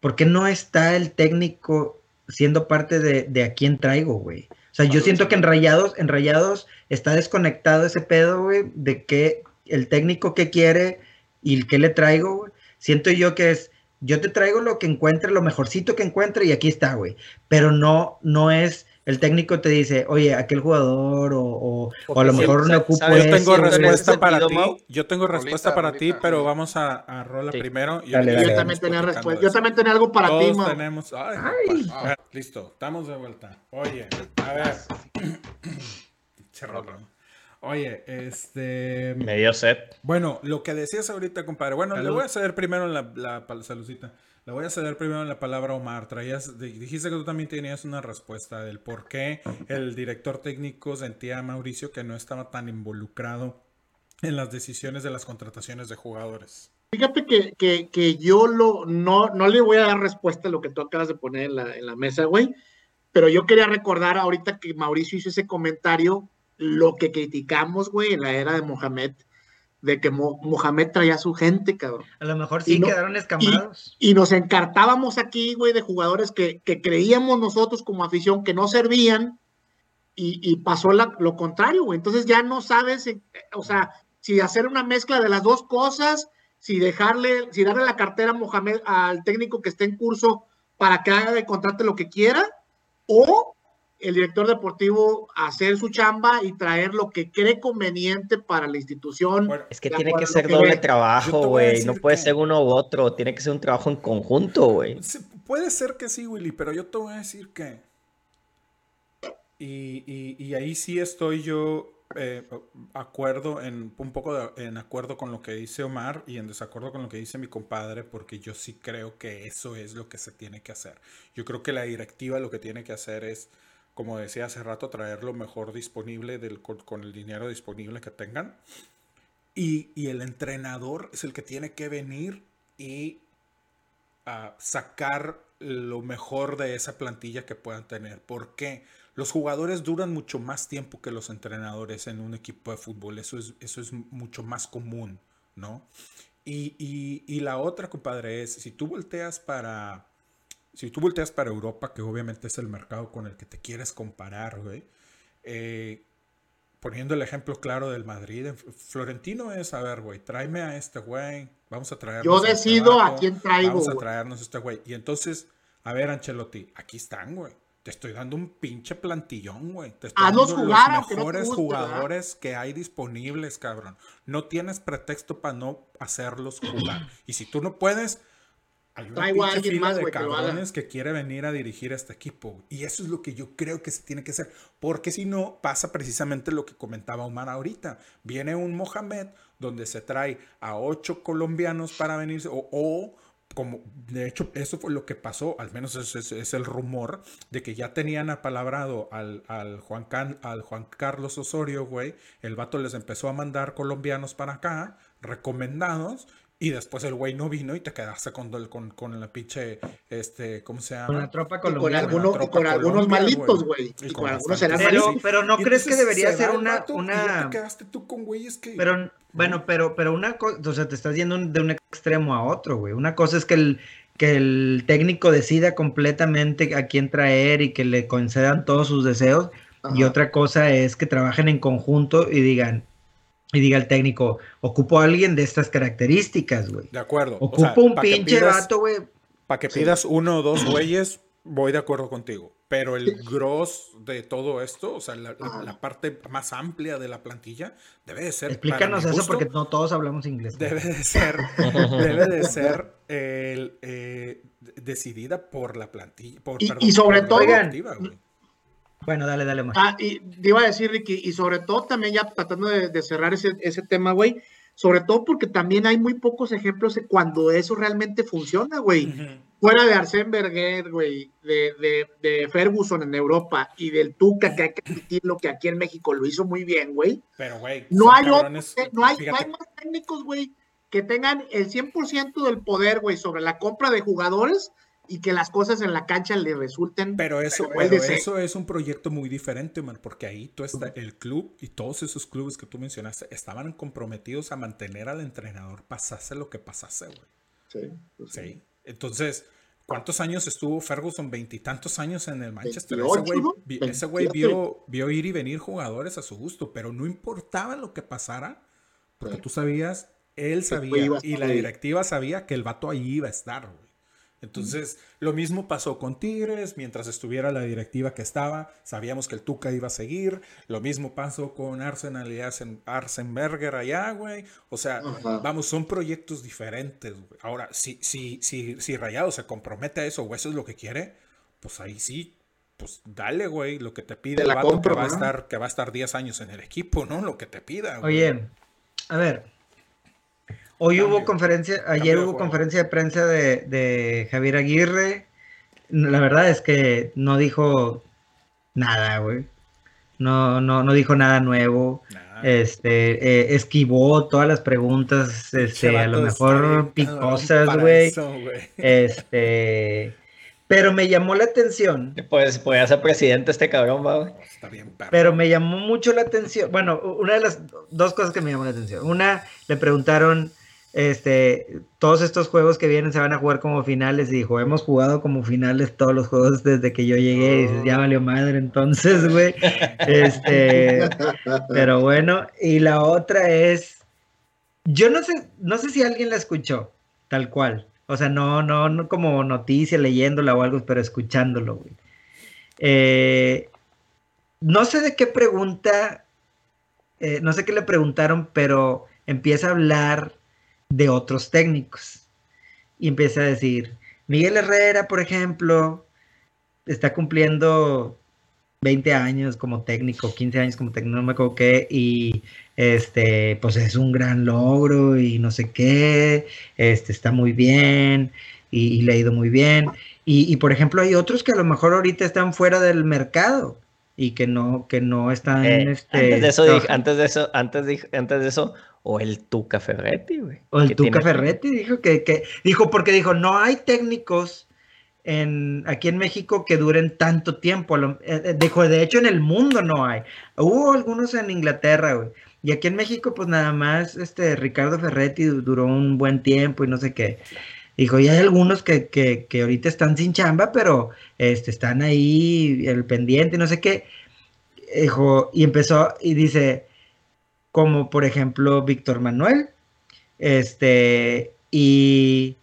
por qué no está el técnico siendo parte de, de a quién traigo, güey. O sea, yo siento que en. Rayados, en Rayados está desconectado ese pedo, güey, de que el técnico que quiere y el que le traigo, güey. Siento yo que es, yo te traigo lo que encuentre, lo mejorcito que encuentre y aquí está, güey. Pero no, no es el técnico te dice, oye, aquel jugador o, o, o a lo mejor no ocupo ¿sabes? Yo tengo respuesta para sentido, ti. Mau? Yo tengo respuesta Rolita, para ti, rolita. pero vamos a, a Rola Sí. primero. y Dale, ahorita dale, Yo también tenía respuesta. Yo también tenía algo para ti, Mau. tenemos. Ay. Ah, listo, estamos de vuelta. Oye, a ver. Oye, este. Me dio set. Bueno, lo que decías ahorita, compadre. Bueno, le voy a ceder primero la, la pal- saludcita. Le voy a ceder primero la palabra a Omar. Traías, di- dijiste que tú también tenías una respuesta del por qué el director técnico sentía a Mauricio que no estaba tan involucrado en las decisiones de las contrataciones de jugadores. Fíjate que, que, que yo lo, no, no le voy a dar respuesta a lo que tú acabas de poner en la, en la mesa, güey. Pero yo quería recordar ahorita que Mauricio hizo ese comentario, lo que criticamos, güey, en la era de Mohamed, de que Mo- Mohamed traía a su gente, cabrón. A lo mejor sí no- quedaron escamados. Y nos encartábamos aquí, güey, de jugadores que, que creíamos nosotros como afición que no servían y, y pasó la- lo contrario, güey. Entonces ya no sabes, eh, o sea, si hacer una mezcla de las dos cosas, si dejarle, si darle la cartera a Mohamed, al técnico que esté en curso para que haga de contrate lo que quiera, o el director deportivo hacer su chamba y traer lo que cree conveniente para la institución. Bueno, Es que tiene que ser que doble ve. Trabajo, güey. No puede que- ser uno u otro. Tiene que ser un trabajo en conjunto, güey. Sí, puede ser que sí, Willy, pero yo te voy a decir que. Y, y- y ahí sí estoy yo eh, acuerdo en un poco de- en acuerdo con lo que dice Omar y en desacuerdo con lo que dice mi compadre, porque yo sí creo que eso es lo que se tiene que hacer. Yo creo que la directiva lo que tiene que hacer es, como decía hace rato, traer lo mejor disponible del, con, con el dinero disponible que tengan. Y, y el entrenador es el que tiene que venir y a sacar lo mejor de esa plantilla que puedan tener. ¿Por qué? Los jugadores duran mucho más tiempo que los entrenadores en un equipo de fútbol. Eso es, eso es mucho más común, ¿no? Y, y- y la otra, compadre, es si tú volteas para. Si tú volteas para Europa, que obviamente es el mercado con el que te quieres comparar, güey. eh, poniendo el ejemplo claro del Madrid, Florentino es, a ver, güey, tráeme a este güey, vamos a traer. Yo decido a quién traigo, Vamos a traernos a este güey. Y entonces, a ver, Ancelotti, aquí están, güey. Te estoy dando un pinche plantillón, güey. Te estoy Hazlos dando jugar, los no mejores jugadores que hay disponibles, cabrón. No tienes pretexto para no hacerlos jugar. Y si tú no puedes, hay una Traigo a alguien más, de güey, que lo haga. cabrones que quiere venir a dirigir este equipo. Y eso es lo que yo creo que se tiene que hacer. Porque si no, pasa precisamente lo que comentaba Omar ahorita. Viene un Mohamed donde se trae a ocho colombianos para venirse o, o como de hecho eso fue lo que pasó, al menos ese es, es el rumor de que ya tenían apalabrado al, al, Juan Can- al Juan Carlos Osorio, güey. El vato les empezó a mandar colombianos para acá, recomendados, y después el güey no vino y te quedaste con, el- con, con la pinche, este, ¿cómo se llama? Con la tropa Y con, colombiana. algunos, y con algunos malitos, güey. güey. Y Y con con algunos. Pero, malitos. pero no Y crees que debería se ser una, vato y ya una, te quedaste tú con güeyes que... pero, bueno, pero, pero una cosa, o sea, te estás yendo de un extremo a otro, güey. Una cosa es que el, que el técnico decida completamente a quién traer y que le concedan todos sus deseos. Y otra cosa es que trabajen en conjunto y digan, y diga el técnico, ocupo a alguien de estas características, güey. De acuerdo. o Ocupo sea, un pinche pidas- vato, güey. Para que pidas uno o dos güeyes, voy de acuerdo contigo. Pero el gros de todo esto, o sea, la, la- parte más amplia de la plantilla, debe de ser. para Explícanos eso gusto, porque no todos hablamos inglés. Debe de ser, debe de ser el, eh, decidida por la plantilla. Por, Y- perdón, y sobre todo- güey. Bueno, dale, dale más. Ah, y te iba a decir, Ricky, y sobre todo también ya tratando de, de cerrar ese, ese tema, güey, sobre todo porque también hay muy pocos ejemplos de cuando eso realmente funciona, güey. Fuera de Arsène Wenger, güey, de, de, de Ferguson en Europa y del Tuca, que hay que admitirlo que aquí en México lo hizo muy bien, güey. Pero, güey, No hay, cabrones, no, hay, no hay más técnicos, güey, que tengan el 100% del poder, güey, sobre la compra de jugadores y que las cosas en la cancha le resulten. Pero eso, Pero eso es un proyecto muy diferente, man, porque ahí tú está, el club y todos esos clubes que tú mencionaste estaban comprometidos a mantener al entrenador pasase lo que pasase, güey. Sí, pues sí. Sí. Entonces, ¿cuántos años estuvo Ferguson? Veintitantos años en el Manchester. 28, ese güey, ¿no? vi- ese güey 27. vio, vio ir y venir jugadores a su gusto, pero no importaba lo que pasara, porque Sí. tú sabías, él sabía y la directiva sabía que el vato ahí iba a estar, güey. Entonces, lo mismo pasó con Tigres, mientras estuviera la directiva que estaba, sabíamos que el Tuca iba a seguir. Lo mismo pasó con Arsenal y Arsen, Arsenberger allá, güey. O sea, vamos, son proyectos diferentes, güey. Ahora, si, si, si, si Rayado se compromete a eso o eso es lo que quiere, pues ahí sí, pues dale, güey, lo que te pide Te el la vato compro, que, va a estar, que va a estar 10 años en el equipo, ¿no? Lo que te pida, güey. Oye, a ver. Hoy Cambio. hubo conferencia, ayer hubo conferencia de prensa de, de Javier Aguirre. La verdad es que no dijo nada, güey. No, no, no dijo nada nuevo. Nah. Este, eh, esquivó todas las preguntas, este, a lo mejor picosas, güey. Este, pero me llamó la atención. Pues podía ser presidente este cabrón, va, güey. Está bien, perro. Pero me llamó mucho la atención. Bueno, una de las dos cosas que me llamó la atención. Una, le preguntaron, este, todos estos juegos que vienen se van a jugar como finales. Y dijo, hemos jugado como finales todos los juegos desde que yo llegué. Y dices, ya valió madre entonces, güey. Este, pero bueno. Y la otra es, yo no sé, no sé si alguien la escuchó, tal cual. O sea, no, no, no como noticia, leyéndola o algo, pero escuchándolo, güey. Eh, no sé de qué pregunta, eh, no sé qué le preguntaron, pero empieza a hablar de otros técnicos. Y empieza a decir, Miguel Herrera, por ejemplo, está cumpliendo 20 años como técnico, 15 años como técnico, no me acuerdo qué, y este, pues es un gran logro y no sé qué, este, está muy bien y, y le ha ido muy bien. Y, y, por ejemplo, hay otros que a lo mejor ahorita están fuera del mercado y que no, que no están. Eh, este, antes de eso, dije- antes de eso, antes de, antes de eso, o el Tuca Ferretti, güey. O el Tuca tiene- Ferretti dijo que, que dijo porque dijo no hay técnicos en aquí en México que duren tanto tiempo. Lo- eh, eh, dijo de hecho en el mundo no hay. Hubo algunos en Inglaterra, güey. Y aquí en México pues nada más este Ricardo Ferretti du- duró un buen tiempo y no sé qué. Dijo, y hay algunos que, que, que ahorita están sin chamba, pero este, están ahí el pendiente y no sé qué. Dijo, y empezó y dice, como por ejemplo Víctor Manuel, este, y,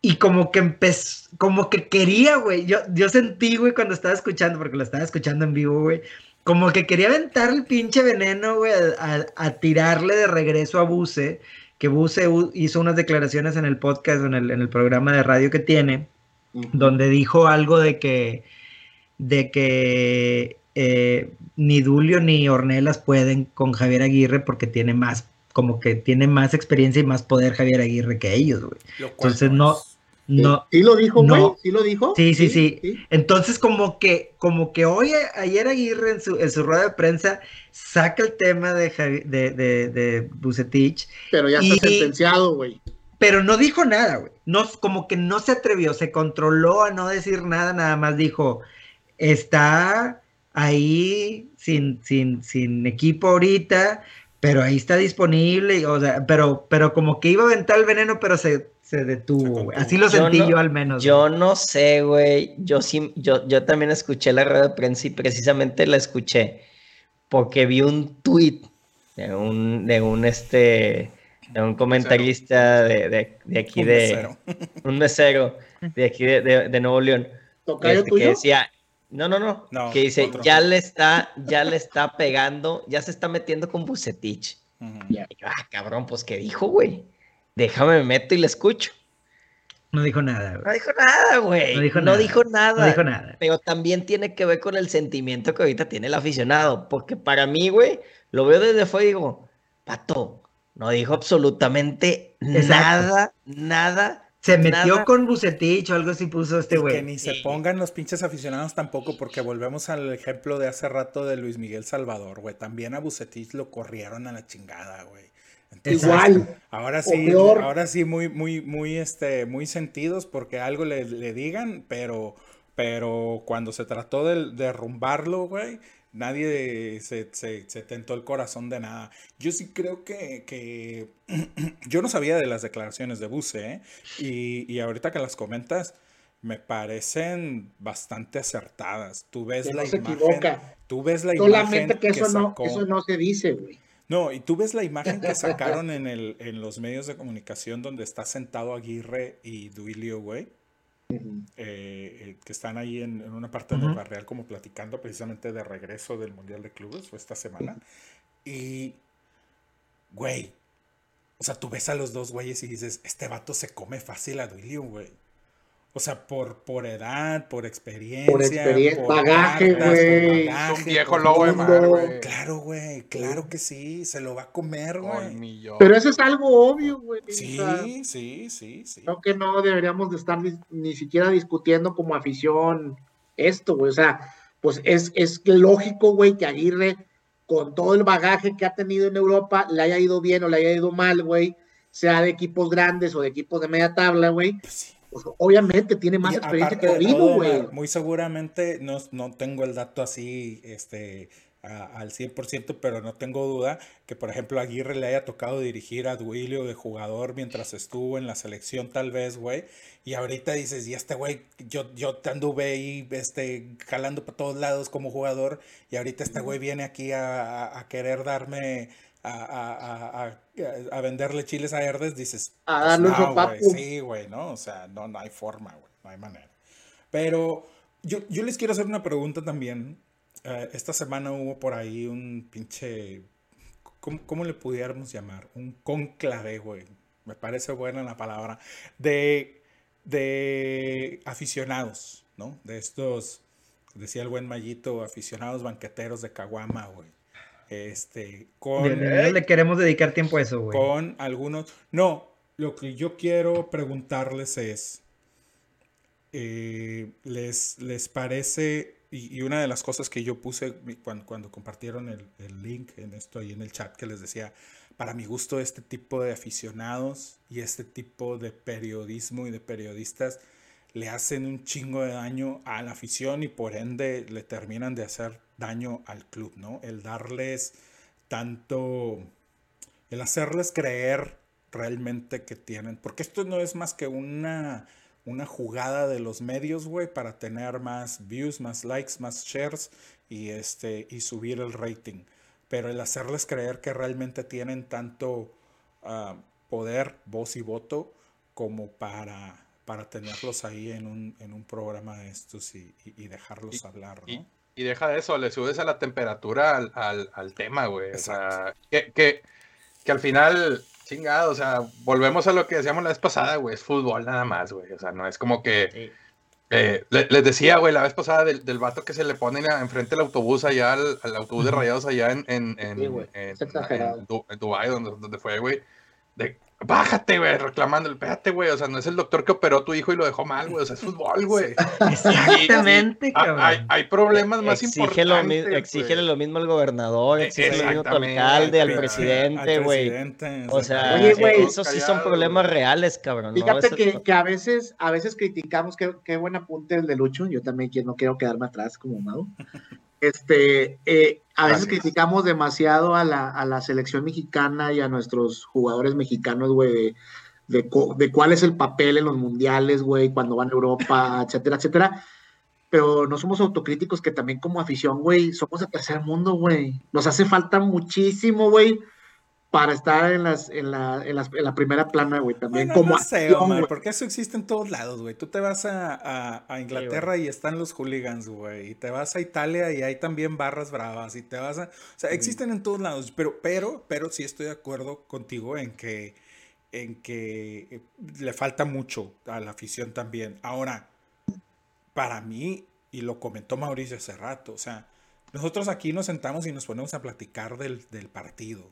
y como que empezó, como que quería, güey, yo, yo sentí, güey, cuando estaba escuchando, porque lo estaba escuchando en vivo, güey, como que quería aventar el pinche veneno, güey, a, a- a tirarle de regreso a Buse, que Buse hizo unas declaraciones en el podcast, en el, en el programa de radio que tiene, donde dijo algo de que, de que eh, ni Dulio ni Ornelas pueden con Javier Aguirre porque tiene más, como que tiene más experiencia y más poder Javier Aguirre que ellos, güey. Entonces no, es- no, ¿Sí lo dijo, güey? No. ¿Sí lo dijo? Sí, sí, sí. Entonces, como que, como que hoy, ayer Aguirre en su, en su rueda de prensa saca el tema de, Javi- de, de, de Bucetich, Pero ya está Y- sentenciado, güey. pero no dijo nada, güey. No, como que no se atrevió, se controló a no decir nada, nada más dijo, está ahí sin, sin, sin equipo ahorita, pero ahí está disponible, y, o sea, pero, pero como que iba a aventar el veneno, pero se, se detuvo, güey. Así lo Yo sentí no- yo al menos. Yo güey. no sé, güey. Yo sí, yo, yo también escuché la rueda de prensa y precisamente la escuché porque vi un tweet de un, de un este, de un comentarista de, de, de aquí Un de mesero. un mesero de aquí de, de- de Nuevo León. ¿Tocayo este, que decía, no, no, no, No, que dice, otro. ya le está, ya le está pegando, ya se está metiendo con Bucetich. Ujú. Y yo, ah, cabrón, pues, ¿qué dijo, güey? Déjame me meto y le escucho. No dijo nada, güey. No dijo nada, güey. No dijo no nada. dijo nada. No dijo nada. Pero también tiene que ver con el sentimiento que ahorita tiene el aficionado. Porque para mí, güey, lo veo desde fuera y digo, pato, no dijo absolutamente Exacto. nada, nada. Se metió nada. con Bucetich o algo así puso este Y que güey. ni se pongan los pinches aficionados tampoco, porque volvemos al ejemplo de hace rato de Luis Miguel Salvador, güey. También a Bucetich lo corrieron a la chingada, güey. Entonces, Igual. Ahora sí, peor. ahora sí muy, muy, muy, este, muy sentidos porque algo le, le digan, pero, pero cuando se trató de derrumbarlo, güey, nadie se, se, se tentó el corazón de nada. Yo sí creo que, que yo no sabía de las declaraciones de Buse, ¿eh? y, y ahorita que las comentas, me parecen bastante acertadas. Tú ves Que la no se imagen, equivoca. tú ves la Solamente imagen que eso no, sacó- eso no se dice, güey. no, y tú ves la imagen que sacaron en, el, en los medios de comunicación donde está sentado Aguirre y Duilio, güey. Eh, eh, que están ahí en, en una parte del barrial como platicando precisamente de regreso del Mundial de Clubes, fue esta semana. Y, güey, o sea, tú ves a los dos güeyes y dices, este vato se come fácil a Duilio, güey. O sea, por, por edad, por experiencia. experien- bagaje, cartas, güey. Es un viejo por lobo de todo. mar, güey. Claro, güey, claro que sí, se lo va a comer, güey. Pero eso es algo obvio, güey. o Sí, sea, sí, sí, sí. Creo que no deberíamos de estar ni siquiera discutiendo como afición esto, güey. O sea, pues es, es lógico, güey, que Aguirre, con todo el bagaje que ha tenido en Europa, le haya ido bien o le haya ido mal, güey, sea de equipos grandes o de equipos de media tabla, güey. Pues sí. Pues obviamente tiene más Y experiencia que todo, güey. Muy seguramente, no, no tengo el dato así este, a- al 100%, pero no tengo duda que, por ejemplo, Aguirre le haya tocado dirigir a Duilio de jugador mientras estuvo en la selección, tal vez, güey. Y ahorita dices, y este güey, yo, yo te anduve ahí este, jalando para todos lados como jugador, y ahorita este güey viene aquí a, a- a querer darme. A, a- a- a- venderle chiles a verdes, dices, A pues darle un no, sopapo. Sí, güey, ¿no? O sea, no, no hay forma, güey, no hay manera. Pero yo, yo les quiero hacer una pregunta también. Eh, esta semana hubo por ahí un pinche. ¿Cómo, cómo le pudiéramos llamar? Un conclave, güey. Me parece buena la palabra. De, de aficionados, ¿no? De estos, decía el buen Mallito, aficionados banqueteros de Caguama, güey. Este, con. De- de le queremos dedicar tiempo a eso, güey. Con algunos. No, lo que yo quiero preguntarles es. eh, ¿les, ¿Les parece? Y, y una de las cosas que yo puse cuando, cuando compartieron el, el link en esto ahí en el chat que les decía, para mi gusto este tipo de aficionados y este tipo de periodismo y de periodistas le hacen un chingo de daño a la afición y por ende le terminan de hacer daño al club, ¿no? El darles tanto, el hacerles creer realmente que tienen, porque esto no es más que una, una jugada de los medios, güey, para tener más views, más likes, más shares y, este, y subir el rating. Pero el hacerles creer que realmente tienen tanto ah, poder, voz y voto como para, para tenerlos ahí en un, en un programa de estos y, y- y dejarlos Y- hablar, ¿no? Y deja de eso, le subes a la temperatura al, al, al tema, güey. O sea, que, que, que al final, chingado, o sea, volvemos a lo que decíamos la vez pasada, güey, es fútbol nada más, güey. O sea, no es como que... Sí. eh, le- les decía, güey, la vez pasada del, del vato que se le pone enfrente del autobús allá, al, al autobús de rayados allá en, en, en, Sí, en- en Du- en Dubái, donde, donde fue, güey. De, bájate, güey, reclamando, espérate, güey, o sea, no es el doctor que operó a tu hijo y lo dejó mal, güey, o sea, es fútbol, güey. Exactamente, cabrón. Hay, hay problemas más Exige lo, mi- importantes. exígele güey. lo mismo al gobernador, Eh, exige lo mismo a tu exactamente, alcalde, al al presidente, Al güey. O sea, Oye, esos sí son problemas reales, cabrón. Fíjate que, que a veces, a veces criticamos, qué, qué buen apunte el de Lucho, yo también quiero, no quiero quedarme atrás como Mau. Este, eh, a veces Gracias. criticamos demasiado a la, a la selección mexicana y a nuestros jugadores mexicanos, güey, de, de, co- de cuál es el papel en los mundiales, güey, cuando van a Europa, etcétera, etcétera. Pero no somos autocríticos que también como afición, güey, somos el tercer mundo, güey. Nos hace falta muchísimo, güey, para estar en, las, en, la, en, las- en la primera plana, güey, también Bueno, como no sé, Omar, güey. porque eso existe en todos lados, güey. Tú te vas a, a- a Inglaterra y están los hooligans, güey. Y te vas a Italia y hay también barras bravas. Y te vas a... O sea, existen en todos lados. Pero, pero, pero sí estoy de acuerdo contigo en que, en que eh, le falta mucho a la afición también. Ahora, para mí, y lo comentó Mauricio hace rato, o sea, nosotros aquí nos sentamos y nos ponemos a platicar del, del partido.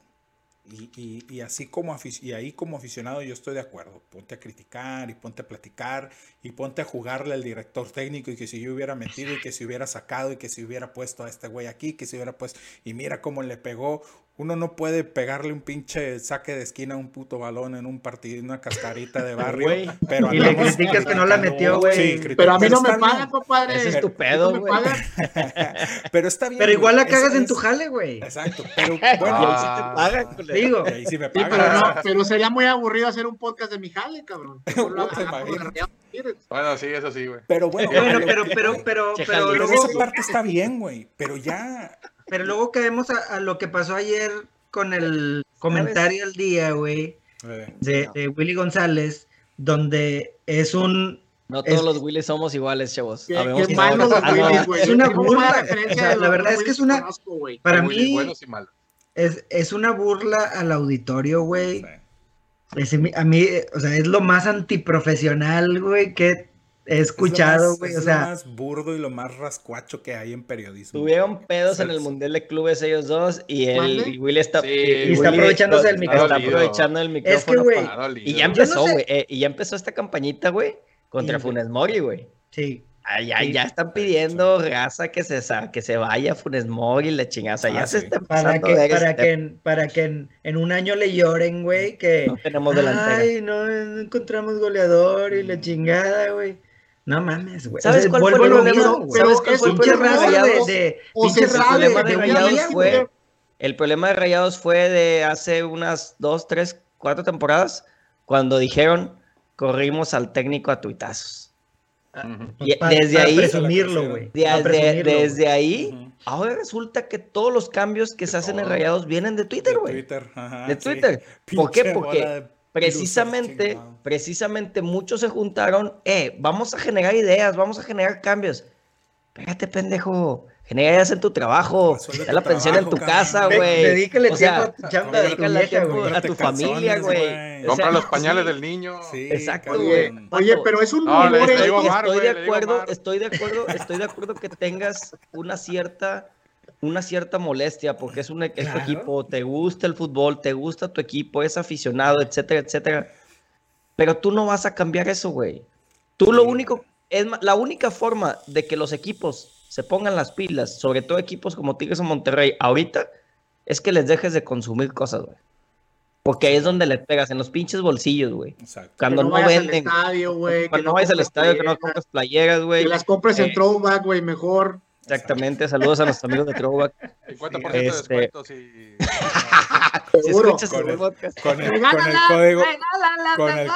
Y, y- y así como y ahí como aficionado yo estoy de acuerdo. Ponte a criticar y ponte a platicar y ponte a jugarle al director técnico y que si yo hubiera metido y que si hubiera sacado y que si hubiera puesto a este güey aquí, que si hubiera puesto y mira cómo le pegó. Uno no puede pegarle un pinche saque de esquina a un puto balón en un partido, en una cascarita de barrio. Güey. pero Y le criticas que no la metió, güey. criticando. Pero a mí no me está bien. pagan, compadre. Es me güey. pagan. Pero está bien. Pero igual la cagas Es- en tu jale, güey. Exacto, pero Y ahí bueno, sí Ah. te pagan. Digo, y ahí sí me Sí, pagan. pero, no, pero sería muy aburrido hacer un podcast de mi jale, cabrón. No te Bueno, sí, eso sí, güey. Pero bueno, bueno, pero- pero, pero, pero, Che, pero. Pero luego, esa parte está bien, güey. Pero ya. pero luego caemos a, a lo que pasó ayer con el comentario al día, güey, eh, de, de Willy González, donde es un No todos Es- los Willy somos iguales, chavos. Qué, Habemos qué malos los. Willys, güey. es una burla, o sea, la verdad es que Willys es una- conozco. Para Willy mí buenos y malos. es, es una burla al auditorio, güey. Sí. Es mi- a mí, o sea, es lo más antiprofesional, güey, que he escuchado, Es lo más- güey. es O lo más burdo y lo más rascuacho que hay en periodismo. Tuvieron pedos en el Mundial de Clubes ellos dos y él ¿Mande? y Willy está, Sí, y está Willy aprovechándose del está micrófono. aprovechando el Es que, micrófono. güey, y ya no empezó, sé. güey. eh, y ya empezó esta campañita, güey, contra Sí. Funes Mori, güey. sí. Ah, ya, Sí. ya están pidiendo raza que se, sa- que se vaya Funes Mori y la chingada. O sea, ya Ah, se está Para que, a ver para este- que, en, para que en, en un año le lloren, güey, que... no tenemos delantera. Ay, no, no encontramos goleador y la chingada, güey. No mames, güey. ¿Sabes cuál fue el problema? mismo, Pero- güey. ¿Sabes cuál es fue el problema de Rayados? de, problema de Rayados fue, el problema de Rayados fue de hace unas dos, tres, cuatro temporadas, cuando dijeron corrimos al técnico a tuitazos. Y Pa- desde para ahí, presumirlo, güey. desde, presumirlo, güey. desde ahí, ahora resulta que todos los cambios que se hacen en. Rayados vienen de Twitter, De güey. Twitter, ajá, De sí. Twitter. ¿Por qué? Porque Precisamente, precisamente muchos se juntaron, eh, vamos a generar ideas, vamos a generar cambios. Espérate, pendejo. Genera en tu trabajo. Resuelve Da la pensión en tu casa, güey. Dedícale O sea, tiempo a tu chamba, a tu dedícale vieja, tiempo güey. a tu Cómprate familia, güey. güey. O Compra sea, los pañales sí. del niño. Sí, Exacto, cabrón. Oye, pero es un No, le- le estoy güey, de acuerdo, estoy de acuerdo, estoy de acuerdo que tengas una cierta, una cierta molestia porque es, un, es tu Claro. equipo, te gusta el fútbol, te gusta tu equipo, es aficionado, etcétera, etcétera. Pero tú no vas a cambiar eso, güey. Tú lo único, es la única forma de que los equipos se pongan las pilas, sobre todo equipos como Tigres o Monterrey, ahorita, es que les dejes de consumir cosas, güey. Porque ahí es donde le pegas, en los pinches bolsillos, güey. Exacto. Cuando que no, vayas al venden, estadio, güey, que cuando no vayas al estadio, que no compras playeras, güey. Que las compres en Eh, throwback, güey, mejor. Exactamente, saludos a nuestros amigos de Throwback. 50% de Este- descuento si... Si Seguro. escuchas Con el el- podcast, Con el, con el código. Con el,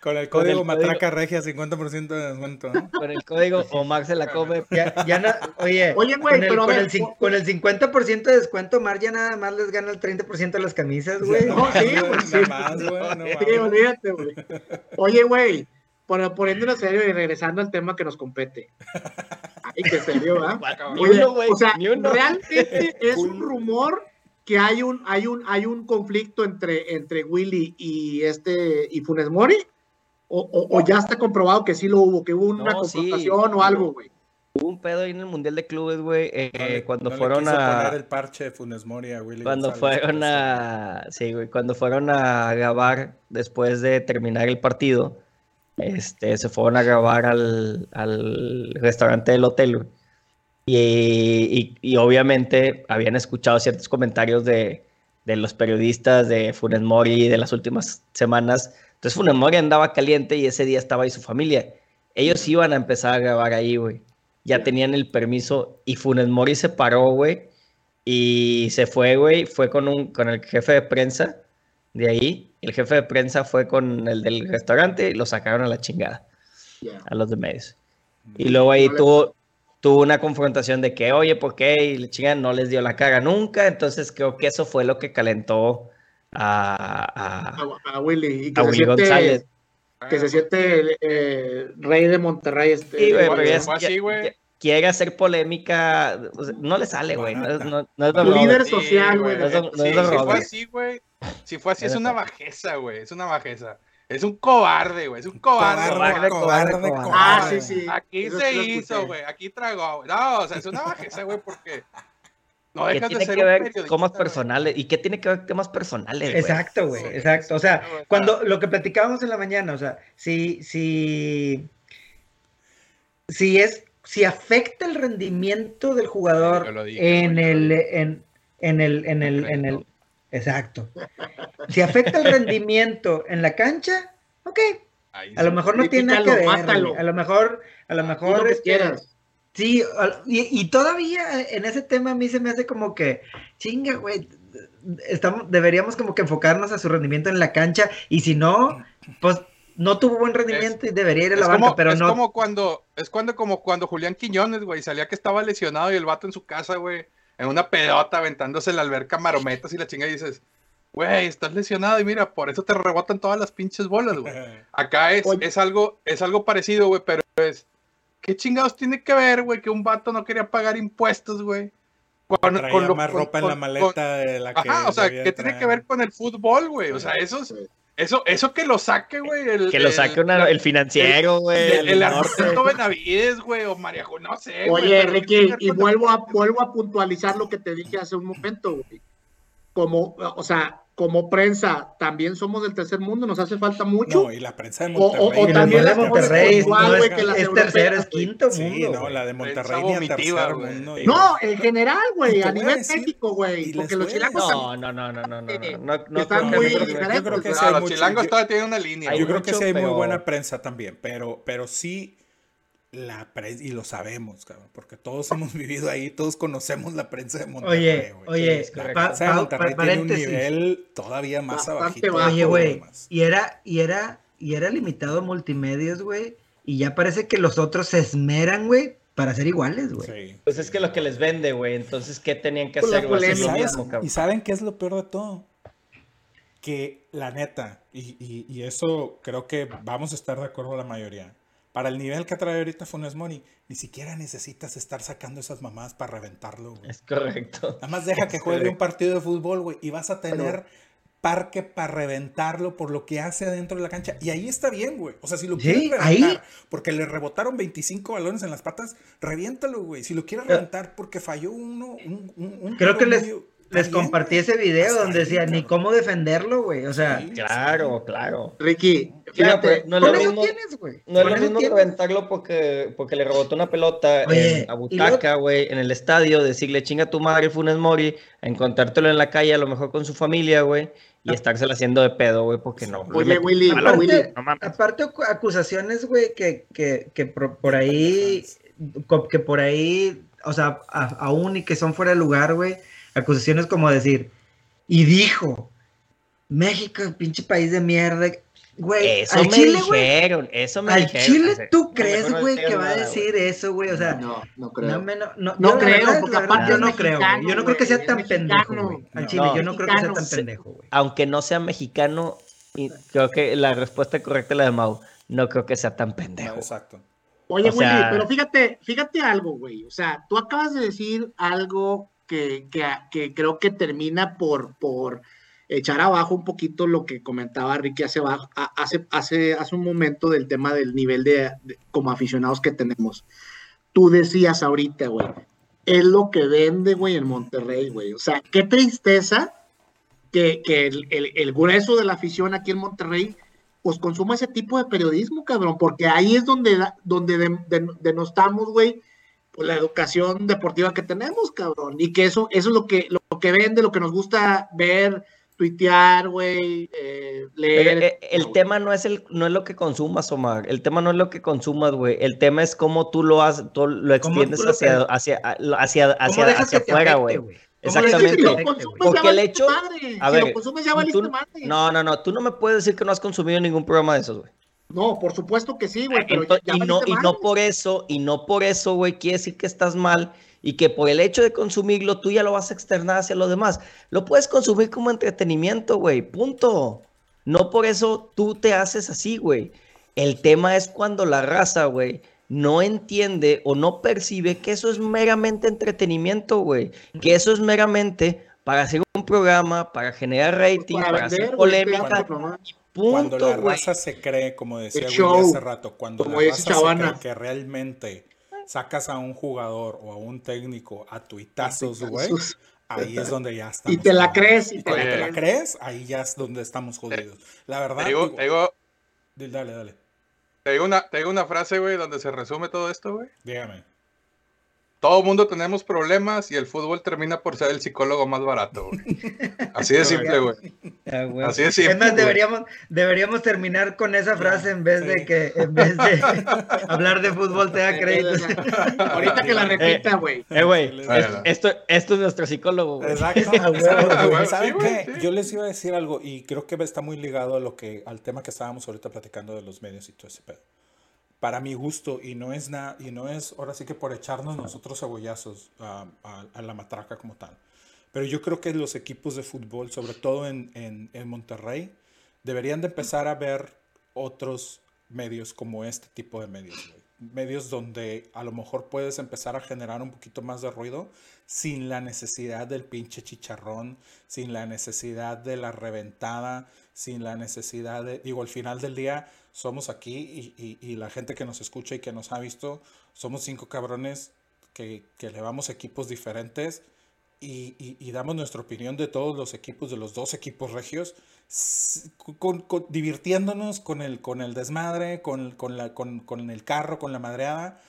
con el Con código el Matraca Regia, 50% de descuento. ¿no? con el código Omar se la come. Ya, ya no, oye, Oye, güey, con, el, pero con, el, con el 50% de descuento, Mar ya nada más les gana el 30% de las camisas, güey. No, sí, güey, sí. Nada más, güey, no Sí, mames. olvídate, güey. Oye, güey, por, poniéndonos serio y regresando al tema que nos compete. Ay, qué serio, uno, güey, o sea, ni uno. realmente es un rumor que hay un, hay un, hay un conflicto entre, entre Willy y este y Funes Mori, o, o- o ya está comprobado que sí lo hubo, que hubo una No, sí. confrontación o algo, güey. Hubo un pedo ahí en el Mundial de Clubes, güey, eh, No cuando no fueron a... poner el parche de Funes Mori a Willy Cuando González, fueron a... Sí, güey, cuando fueron a grabar después de terminar el partido, este, se fueron a grabar al, al restaurante del hotel. Y, y- y obviamente habían escuchado ciertos comentarios de, de los periodistas de Funes Mori de las últimas semanas. Entonces Funes Mori andaba caliente y ese día estaba ahí su familia. Ellos iban a empezar a grabar ahí, güey. Ya Ya. tenían el permiso y Funes Mori se paró, güey. Y se fue, güey. Fue con, un, con el jefe de prensa de ahí. El jefe de prensa fue con el del restaurante y lo sacaron a la chingada, Ya. a los de medios. Y luego ahí No tuvo, tuvo una confrontación de que, oye, ¿por qué? Y la chingada no les dio la cara nunca. Entonces creo que eso fue lo que calentó a, a, A, a Willy. Y que a se Willy siente, González. que se siente eh, rey de Monterrey. Este, Sí, güey, pero ya así, güey. ya- quiere hacer polémica, o sea, no le sale, güey. No, es- no, no es líder social, güey. No es no es si fue así, güey. Si fue así, es una bajeza, güey. Es una bajeza. Es un cobarde, güey. Es un cobarde. Cobarde, cobarde, cobarde, cobarde. cobarde. Ah, sí, sí. Aquí Eso se hizo, güey. Aquí tragó, güey. No, o sea, es una bajeza, güey, porque no ¿Qué dejas de tiene ser que ver temas personales? ¿Y qué tiene que ver temas personales, güey? Exacto, güey, exacto. O sea, cuando lo que platicábamos en la mañana, o sea, si, si, si es, si afecta el rendimiento del jugador en el, en, en el, en el, en el, Concreto. Exacto. Si afecta el rendimiento en la cancha, ok, Ahí a lo mejor no tiene nada que ver, mátalo. a lo mejor, a lo mejor, lo que este, quieras. Sí, y, y todavía en ese tema a mí se me hace como que, chinga, güey, estamos, deberíamos como que enfocarnos a su rendimiento en la cancha y si no, pues no tuvo buen rendimiento y debería ir a la banca, como, pero es no. como cuando, es cuando como cuando Julián Quiñones, güey, salía que estaba lesionado y el vato en su casa, güey, en una pedota aventándose en la alberca marometas y la chinga y dices, güey, estás lesionado y mira, por eso te rebotan todas las pinches bolas, güey. Acá es, es algo, es algo parecido, güey, pero es, ¿qué chingados tiene que ver, güey, que un vato no quería pagar impuestos, güey? Con, Traía con lo- más con- ropa en la con- maleta de la que. Ajá, o sea, ¿qué tiene que ver con el fútbol, güey? O sea, eso, es- eso, eso que lo saque, güey. el- Que lo el- saque una- el financiero, güey. El, el Benavides, güey, o María no sé. güey, Oye, Ricky, y vuelvo a, vuelvo a puntualizar lo que te dije hace un momento, güey como, o sea, como prensa, también somos del tercer mundo, nos hace falta mucho. No, y la prensa de Monterrey. O, o, o también la de Monterrey, Portugal, no es, wey, que es tercero, es quinto mundo. Sí, no, la de Monterrey ni tercer mundo. No, pues en general, güey, a nivel pues, técnico, güey. Porque los chilangos. No, no, no, no, no, no. Eh, no, no están muy diferentes. Yo creo que ah, sí. Los chilangos todavía tienen una línea. Yo creo que sí hay muy buena prensa también, pero sí la prensa, y lo sabemos, cabrón, porque todos hemos vivido ahí, todos conocemos la prensa de Monterrey. Oye, güey. oye, es la prensa de Monterrey pa- tiene un nivel todavía más abajito. Oye, güey, y era, y era, y era limitado a multimedios, güey, y ya parece que los otros se esmeran, güey, para ser iguales, güey. Sí. Pues es que lo que les vende, güey. Entonces, ¿qué tenían que la hacer? güey? Hacer ¿Y lo polémica. sabes, mismo, cabrón. y saben qué es lo peor de todo? Que la neta, y, y- y eso creo que vamos a estar de acuerdo la mayoría. Para el nivel que trae ahorita Funes Mori, ni siquiera necesitas estar sacando esas mamadas para reventarlo, güey. Es correcto. Nada más deja que juegue un partido de fútbol, güey, y vas a tener parque para reventarlo por lo que hace adentro de la cancha. Y ahí está bien, güey. O sea, si lo Sí, quieres reventar ahí. porque le rebotaron 25 balones en las patas, reviéntalo, güey. Si lo quieres reventar porque falló uno, un, un- un Creo que les, les bien, compartí ese video Hasta donde decía ni cómo defenderlo, güey. O sea, Sí, Claro, claro. Ricky, fíjate, no es lo mismo. tienes. No es lo mismo reventarlo porque, porque le rebotó una pelota Oye, en y butaca, güey, en el estadio, decirle chinga a tu madre Funes Mori, a encontrártelo en la calle, a lo mejor con su familia, güey, y estárselo haciendo de pedo, güey, porque no. Oye, Willy, Aparte- Willy. no mames. Aparte acu- acusaciones, güey, que, que, que por, por ahí, que por ahí, o sea, a- aún y que son fuera de lugar, güey, acusaciones como decir, y dijo, México, pinche país de mierda, güey, Eso al me Chile, güey, dijeron, eso me al dijeron. Chile, ¿tú no, crees, güey, que va a decir eso, güey? O sea, No, no no, creo. me- no, no, No yo creo, verdad, porque aparte yo no creo, güey. Yo no creo que sea güey, tan pendejo, güey. Al. Chile, yo no creo que sea tan pendejo, güey. Aunque no sea mexicano, y creo que la respuesta correcta es la de Mau. No creo que sea tan No, pendejo. exacto. Oye, O sea- Willy, pero fíjate, fíjate algo, güey. O sea, tú acabas de decir algo que, que, que creo que termina por, por echar abajo un poquito lo que comentaba Ricky hace, hace, hace, hace un momento del tema del nivel de, de- como aficionados que tenemos. Tú decías ahorita, güey, es lo que vende, güey, en Monterrey, güey. O sea, qué tristeza que, que el, el- el grueso de la afición aquí en Monterrey pues consuma ese tipo de periodismo, cabrón, porque ahí es donde, donde de- de- denostamos, güey, pues la educación deportiva que tenemos, cabrón, y que eso, eso es lo que, lo que vende, lo que nos gusta ver, tuitear, güey, eh, leer. eh, el tema no es el no es lo que consumas, Omar. El tema no es lo que consumas, güey. El tema es cómo tú lo haces, tú lo ¿Cómo extiendes tú lo hacia, hacia, hacia, hacia, ¿Cómo dejas hacia que te afuera, güey. ¿Cómo dejas que Exactamente. te Si lo consumes, güey? ya Porque el hecho- madre. a si ver, lo consumes, ya tú- valiste madre. No, no, no. Tú no me puedes decir que no has consumido ningún programa de esos, güey. No, por supuesto que sí, güey, pero Ento- ya, ya y no, y no por eso, y no por eso, güey, quiere decir que estás mal y que por el hecho de consumirlo, tú ya lo vas a externar hacia los demás. Lo puedes consumir como entretenimiento, güey, punto. No por eso tú te haces así, güey. El tema es cuando la raza, güey, no entiende o no percibe que eso es meramente entretenimiento, güey. Que eso es meramente para hacer un programa, para generar rating, para, para hacer vender, polémica. Cuando la güey. raza se cree, como decía Willy hace rato, cuando como la raza se cree que realmente sacas a un jugador o a un técnico a tuitazos, güey, ahí es donde ya estamos. Y te la crees, y Y te cuando la te la crees. crees, ahí ya es donde estamos jodidos. La verdad, Te digo, digo- te digo, dale, dale, te digo una, te digo una frase, güey, donde se resume todo esto, güey. dígame. Todo mundo tenemos problemas y el fútbol termina por ser el psicólogo más barato, güey. Así de simple, güey. Ah, güey. Así de simple, Es más, güey. deberíamos, deberíamos terminar con esa frase en vez de que en vez de hablar de fútbol te da crédito. Ahorita que la repita, güey. Eh, güey, es- sí. esto, esto es nuestro psicólogo, güey. Exacto. ¿Saben- güey. ¿Saben Sí, qué? güey, sí. Yo les iba a decir algo y creo que está muy ligado a lo que al tema que estábamos ahorita platicando de los medios y todo ese pedo. Para mi gusto y no es nada y no es ahora sí que por echarnos nosotros cebollazos a, a- la matraca como tal. pero yo creo que los equipos de fútbol, sobre todo en, en, en Monterrey, deberían de empezar a ver otros medios como este tipo de medios. Medios donde a lo mejor puedes empezar a generar un poquito más de ruido sin la necesidad del pinche chicharrón, sin la necesidad de la reventada, sin la necesidad de, digo, al final del día somos aquí y, y- la gente que nos escucha y que nos ha visto, somos cinco cabrones que, que le vamos a equipos diferentes y, y- damos nuestra opinión de todos los equipos, de los dos equipos regios, con- divirtiéndonos con el, con el desmadre, con, con, la, con el carro, con la madreada,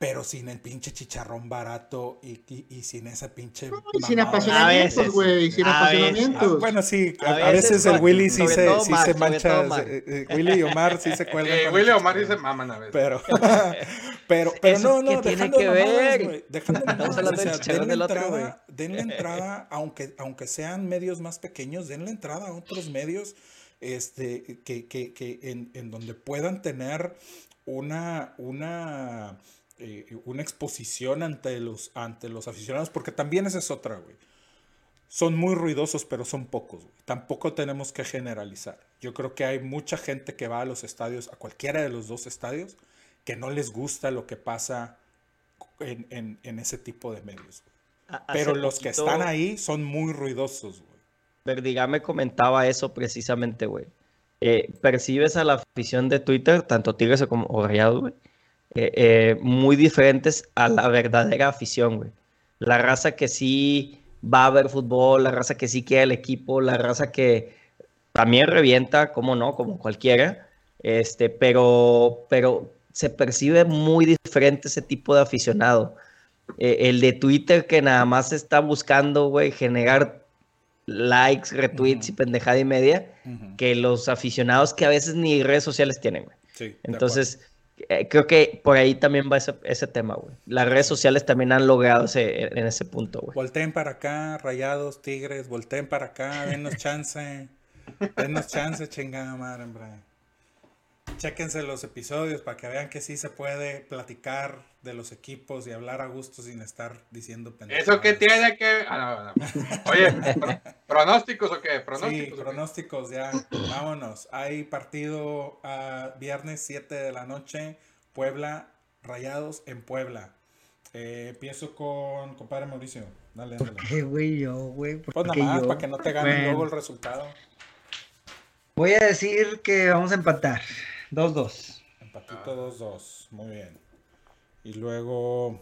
pero sin el pinche chicharrón barato y, y- y sin esa pinche... Y sin apasionamientos, güey, sin A veces. Ah, apasionamientos. bueno, sí, a, veces, veces, el Willy sí se, sí se mancha. se- eh, Willy y Omar sí se cuelgan. Eh, Willy el Omar sí se maman a veces. Pero, pero, pero ¿Eso no, no, dejando que ver? güey, dejando Estamos mamadas, hablando o del sea, chicharrón denle del otro, entrada, denle entrada, aunque, aunque sean medios más pequeños, denle entrada a otros medios este, que, que, que en, en donde puedan tener una, una, eh, una exposición ante los, ante los aficionados, porque también esa es otra, güey. Son muy ruidosos, pero son pocos. güey. Tampoco tenemos que generalizar. Yo creo que hay mucha gente que va a los estadios, a cualquiera de los dos estadios, que no les gusta lo que pasa en, en- en ese tipo de medios. güey. Pero los que están ahí son muy ruidosos, güey. Verdiga me comentaba eso precisamente, güey. Eh, percibes a la afición de Twitter, tanto Tigres como Rayados, güey, eh, eh, muy diferentes a la verdadera afición, güey. La raza que sí va a ver fútbol, la raza que sí quiere el equipo, la raza que también revienta, como no, como cualquiera, este, pero, pero se percibe muy diferente ese tipo de aficionado. Eh, el de Twitter que nada más está buscando, güey, generar likes, retweets y pendejada y media, Ujú. que los aficionados que a veces ni redes sociales tienen, güey. Sí, Entonces, eh, creo que por ahí también va ese, ese tema, güey. Las redes sociales también han logrado ese, en ese punto, güey. Volteen para acá, rayados, tigres, volteen para acá, denos chance. Denos chance, chingada madre, hombre. Chéquense los episodios para que vean que sí se puede platicar de los equipos y hablar a gusto sin estar diciendo pendejadas. ¿Eso qué tiene que.? ah, no, no. Oye, pro- ¿pronósticos o qué? Sí, ¿Pronósticos? qué? pronósticos ya. Vámonos. Hay partido a viernes 7 de la noche, Puebla, Rayados en Puebla. Eh, empiezo con compadre Mauricio. Dale, ándale. ¿Qué, güey? Yo, güey. ¿por Pues nada qué más, yo? para que no te gane Bueno, luego el resultado. Voy a decir que vamos a empatar. 2-2. Empatito 2-2. Muy bien. Y luego.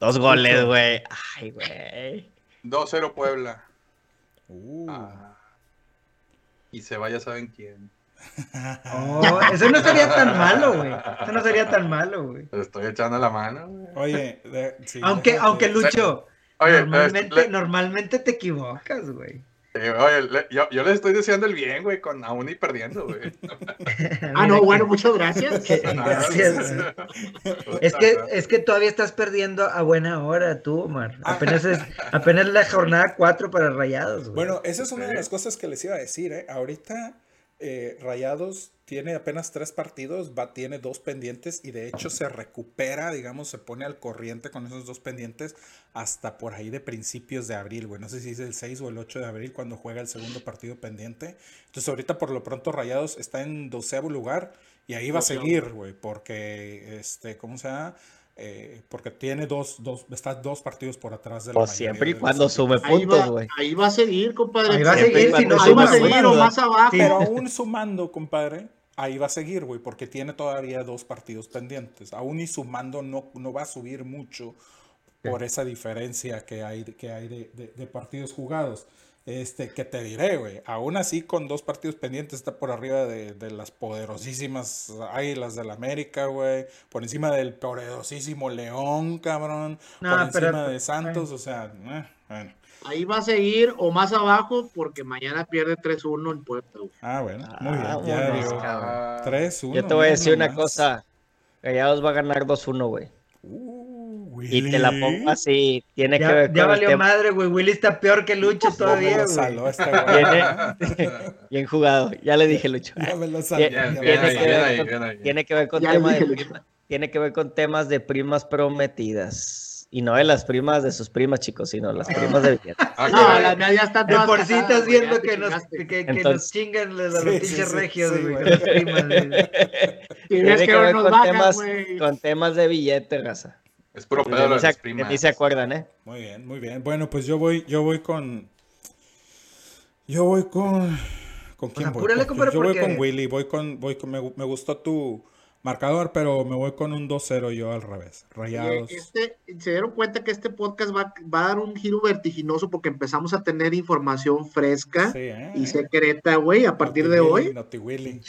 Dos goles, güey. Ay, güey. 2-0 Puebla. Uh, Ah. Y se vaya, ¿saben quién? Oh, eso no sería tan malo, güey. Eso no sería tan malo, güey. Te estoy echando la mano, güey. Oye, de- sí, Aunque, déjate- aunque Lucho, Oye, normalmente, le- normalmente te equivocas, güey. Eh, oye, le- yo, yo le estoy deseando el bien, güey, con aún y perdiendo, güey. Ah, no, bueno, muchas gracias. Gracias. Es que, es que todavía estás perdiendo a buena hora tú, Omar. Apenas es, apenas la jornada 4 para Rayados, güey. Bueno, esa es una de las cosas que les iba a decir, ¿eh? Ahorita eh, Rayados tiene apenas tres partidos, va, tiene dos pendientes y de hecho se recupera, digamos, se pone al corriente con esos dos pendientes hasta por ahí de principios de abril, güey. No sé si es el 6 o el 8 de abril cuando juega el segundo partido pendiente. Entonces ahorita por lo pronto Rayados está en doceavo lugar y ahí va a seguir, güey, porque, este, ¿cómo se llama? Eh, porque tiene dos, dos, está dos partidos por atrás de la Pues siempre y cuando equipos. sume Ahí puntos, güey. ahí va a seguir, compadre. Ahí va a seguir, si no ahí va a seguir o más abajo. Pero aún sumando, compadre, ahí va a seguir, güey, porque tiene todavía dos partidos pendientes. Aún y sumando no, no va a subir mucho por esa diferencia que hay, que hay de, de- de partidos jugados. Este, que te diré, güey, aún así con dos partidos pendientes está por arriba de, de las poderosísimas Águilas del América, güey, por encima del poderosísimo León, cabrón, por pero- encima de Santos, o sea, eh, bueno. Ahí va a seguir o más abajo porque mañana pierde 3-1 en güey. Ah, bueno, muy bien, ya Vámonos, dio cabrón. Ah, 3-1. Yo te voy a decir una nomás. cosa. Rayados va a ganar 2-1, güey. Uh, Y te la pongo así. Tiene que Ya, ver ya con el valió madre, güey. Willy está peor que Lucho Ya me todavía, lo güey. saló este güey. Bien jugado. Ya le dije, Lucho. Ya me lo saló. Ya tiene ahí, que ver ahí, con- que ver Ya temas de Lucho. prima- tiene que ver con temas de primas prometidas. Y no de las primas de sus primas, chicos, sino las primas de billete. Ah, No, mías ya están De todas por sí estás viendo ya que nos, que, que Entonces- nos chingan los, los Sí, sí, pinches sí, regios, sí, güey, güey. con las primas, güey. Y ves Tiene que que ver con bajan, temas, con temas de billete, raza. Es puro pedo de se, las primas. se acuerdan, ¿eh? Muy bien, muy bien. Bueno, pues yo voy, yo voy con. Yo voy con. ¿Con quién voy? apúrale, Con- compadre, yo voy con Willy, voy con, voy con, me, me gustó tu marcador, pero me voy con un 2-0 yo al revés. Rayados. este, se dieron cuenta que este podcast va, va a dar un giro vertiginoso porque empezamos a tener información fresca Sí, ¿eh? y secreta, güey, a partir de hoy. Willy,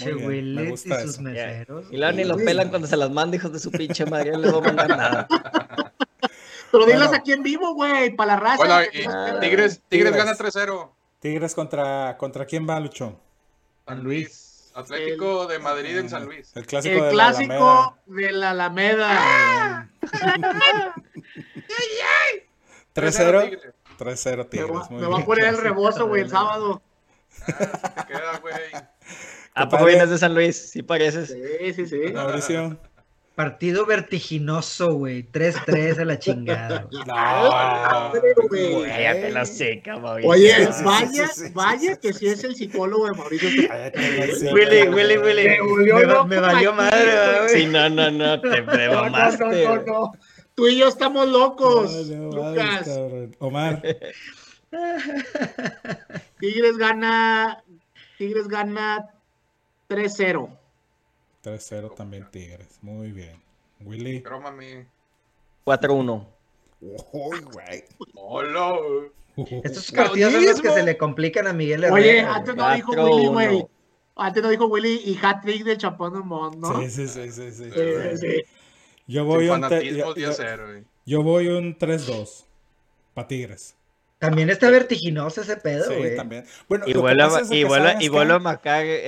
me y gusta sus eso. meseros. Y luego ni lo pelan cuando se las manda, hijos de su pinche madre. No les voy a mandar nada. Pero dilas Bueno. aquí en vivo, güey, para la raza. Bueno, que y nos Ah. Tigres, Tigres Tigres. gana 3-0. Tigres contra, contra quién va, Luchón? San Luis. Atlético de Madrid en San Luis. El clásico El de la clásico de la Alameda. 3-0. Tigres. 3-0 Me Tigres. va, muy me va a poner el rebozo, güey, el sábado. Ah, se queda, güey. ¿A poco vienes de San Luis? Sí pareces. Sí, sí, sí. Mauricio. Partido vertiginoso, güey. 3-3 a la chingada. güey. No. Güey. Cállate la seca, Mauricio. Oye, Sí, sí, sí, vaya, vaya que sí es el psicólogo de Mauricio. Willy, Willy, Willy. Me Me, valió madre, ¿verdad, güey. Sí, no, no, no, te, te No, no, no, no, no. Tú y yo estamos locos, vale, Lucas. Omar. Tigres gana, Tigres gana 3-0. 3-0 también Tigres. Muy bien. Willy. Pero mami. 4-1. Uy, güey. Hola. Estos partidos son los que se le complican a Miguel Herrera. Oye, antes no dijo 4-1. Willy, güey. Antes no dijo Willy y hat-trick del Chapón Mundo, ¿no? Sí, sí, sí, sí, sí. Sí, sí, sí. Yo voy Sin un yo, 10 yo- 0 güey. yo voy un 3-2 para Tigres. También está vertiginoso ese pedo, Sí, güey. también. Bueno, pasa a, es de y, que, vuelve, ¿sabes y qué? vuelve a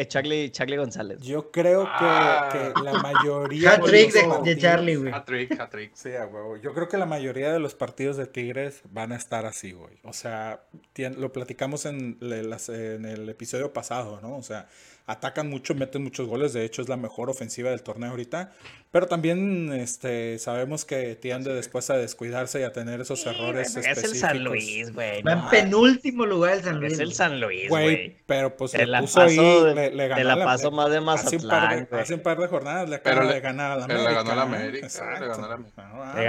eh, Charlie, Charlie González. Yo creo que, Ah. que la mayoría Hat-trick de, de Charlie, güey. Hat-trick, hat-trick. Sí, a huevo. Yo creo que la mayoría de los partidos de Tigres van a estar así, güey. O sea, tien- lo platicamos en, le- las- en el episodio pasado, ¿no? O sea, atacan mucho, meten muchos goles. De hecho, es la mejor ofensiva del torneo ahorita. Pero también este, sabemos que tiende después a descuidarse y a tener esos errores es el específicos. San Luis, güey. Va no en penúltimo lugar el San. Luis. Es el güey. San Luis, Güey, pero pues Te le la puso paso ahí, le, le ganó te la paso más de hace un, Mazatlán, de, güey. hace un par de jornadas le Pero acaba le- de ganar a la pero América. le ganó a la. América, Exacto. le ganó a la América. No, ¿Le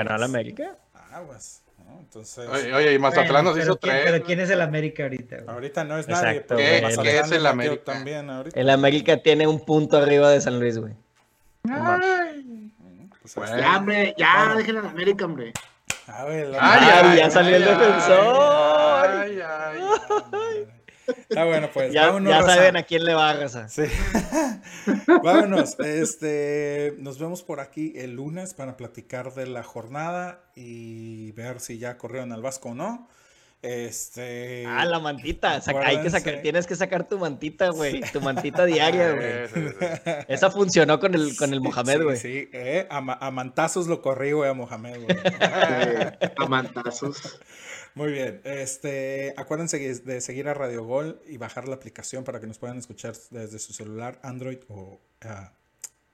Entonces, Oye, oye, y Mazatlán Bueno, nos pero hizo ¿quién- 3. Pero ¿quién es el América ahorita, güey? ahorita no es Exacto, nadie, pero ¿Qué es el América? también ahorita. El América tiene un punto arriba de San Luis, güey. Pues, ahí Bueno. Ya, hombre, ya, Bueno. déjenlo en América, hombre. A ver, la- Ay, ya salió el defensor. Ay, ay. Está bueno, pues. Ya, vámonos, ya raza. saben a quién le va a. Sí. Vámonos. Este, nos vemos por aquí el lunes para platicar de la jornada y ver si ya corrieron al Vasco o no. Este. Ah, la mantita. Saca- hay que sacar, tienes que sacar tu mantita, güey. Tu mantita diaria, güey. Sí, sí, sí. Esa funcionó con el, con el Mohamed, Sí, güey. Sí, eh, a, a mantazos lo corrí, güey, a Mohamed, güey. Eh, amantazos. Muy bien. Este, acuérdense de seguir a Radio Gol y bajar la aplicación para que nos puedan escuchar desde su celular, Android o ah,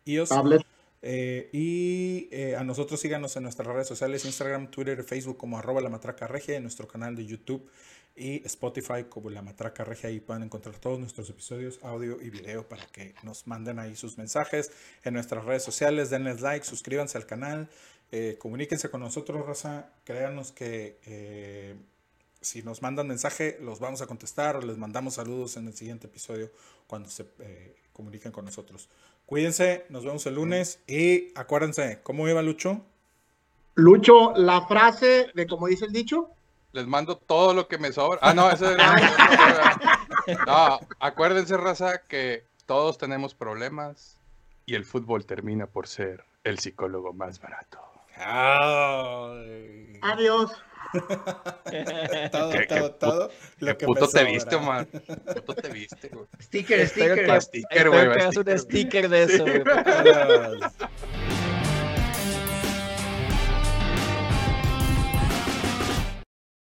iOS. Tablet. Eh, y eh, a nosotros síganos en nuestras redes sociales, Instagram, Twitter Facebook como arroba la matraca regia, en nuestro canal de YouTube y Spotify como la matraca regia. Ahí pueden encontrar todos nuestros episodios, audio y video para que nos manden ahí sus mensajes en nuestras redes sociales. Denles like, suscríbanse al canal, eh, comuníquense con nosotros, raza. Créanos que eh, si nos mandan mensaje, los vamos a contestar o les mandamos saludos en el siguiente episodio cuando se eh, comuniquen con nosotros. Cuídense, nos vemos el lunes y acuérdense, ¿cómo iba Lucho? Lucho, la frase de como dice el dicho. Les mando todo lo que me sobra. Ah, no, ese No, acuérdense, raza, que todos tenemos problemas y el fútbol termina por ser el psicólogo más barato. Ay. Adiós. todo, Qué- qué todo, todo. ¿Qué Lo que puto te viste, man? ¿Qué puto te viste, güey? Sticker, sticker. sticker, güey, hagas un sticker. sticker de eso, güey.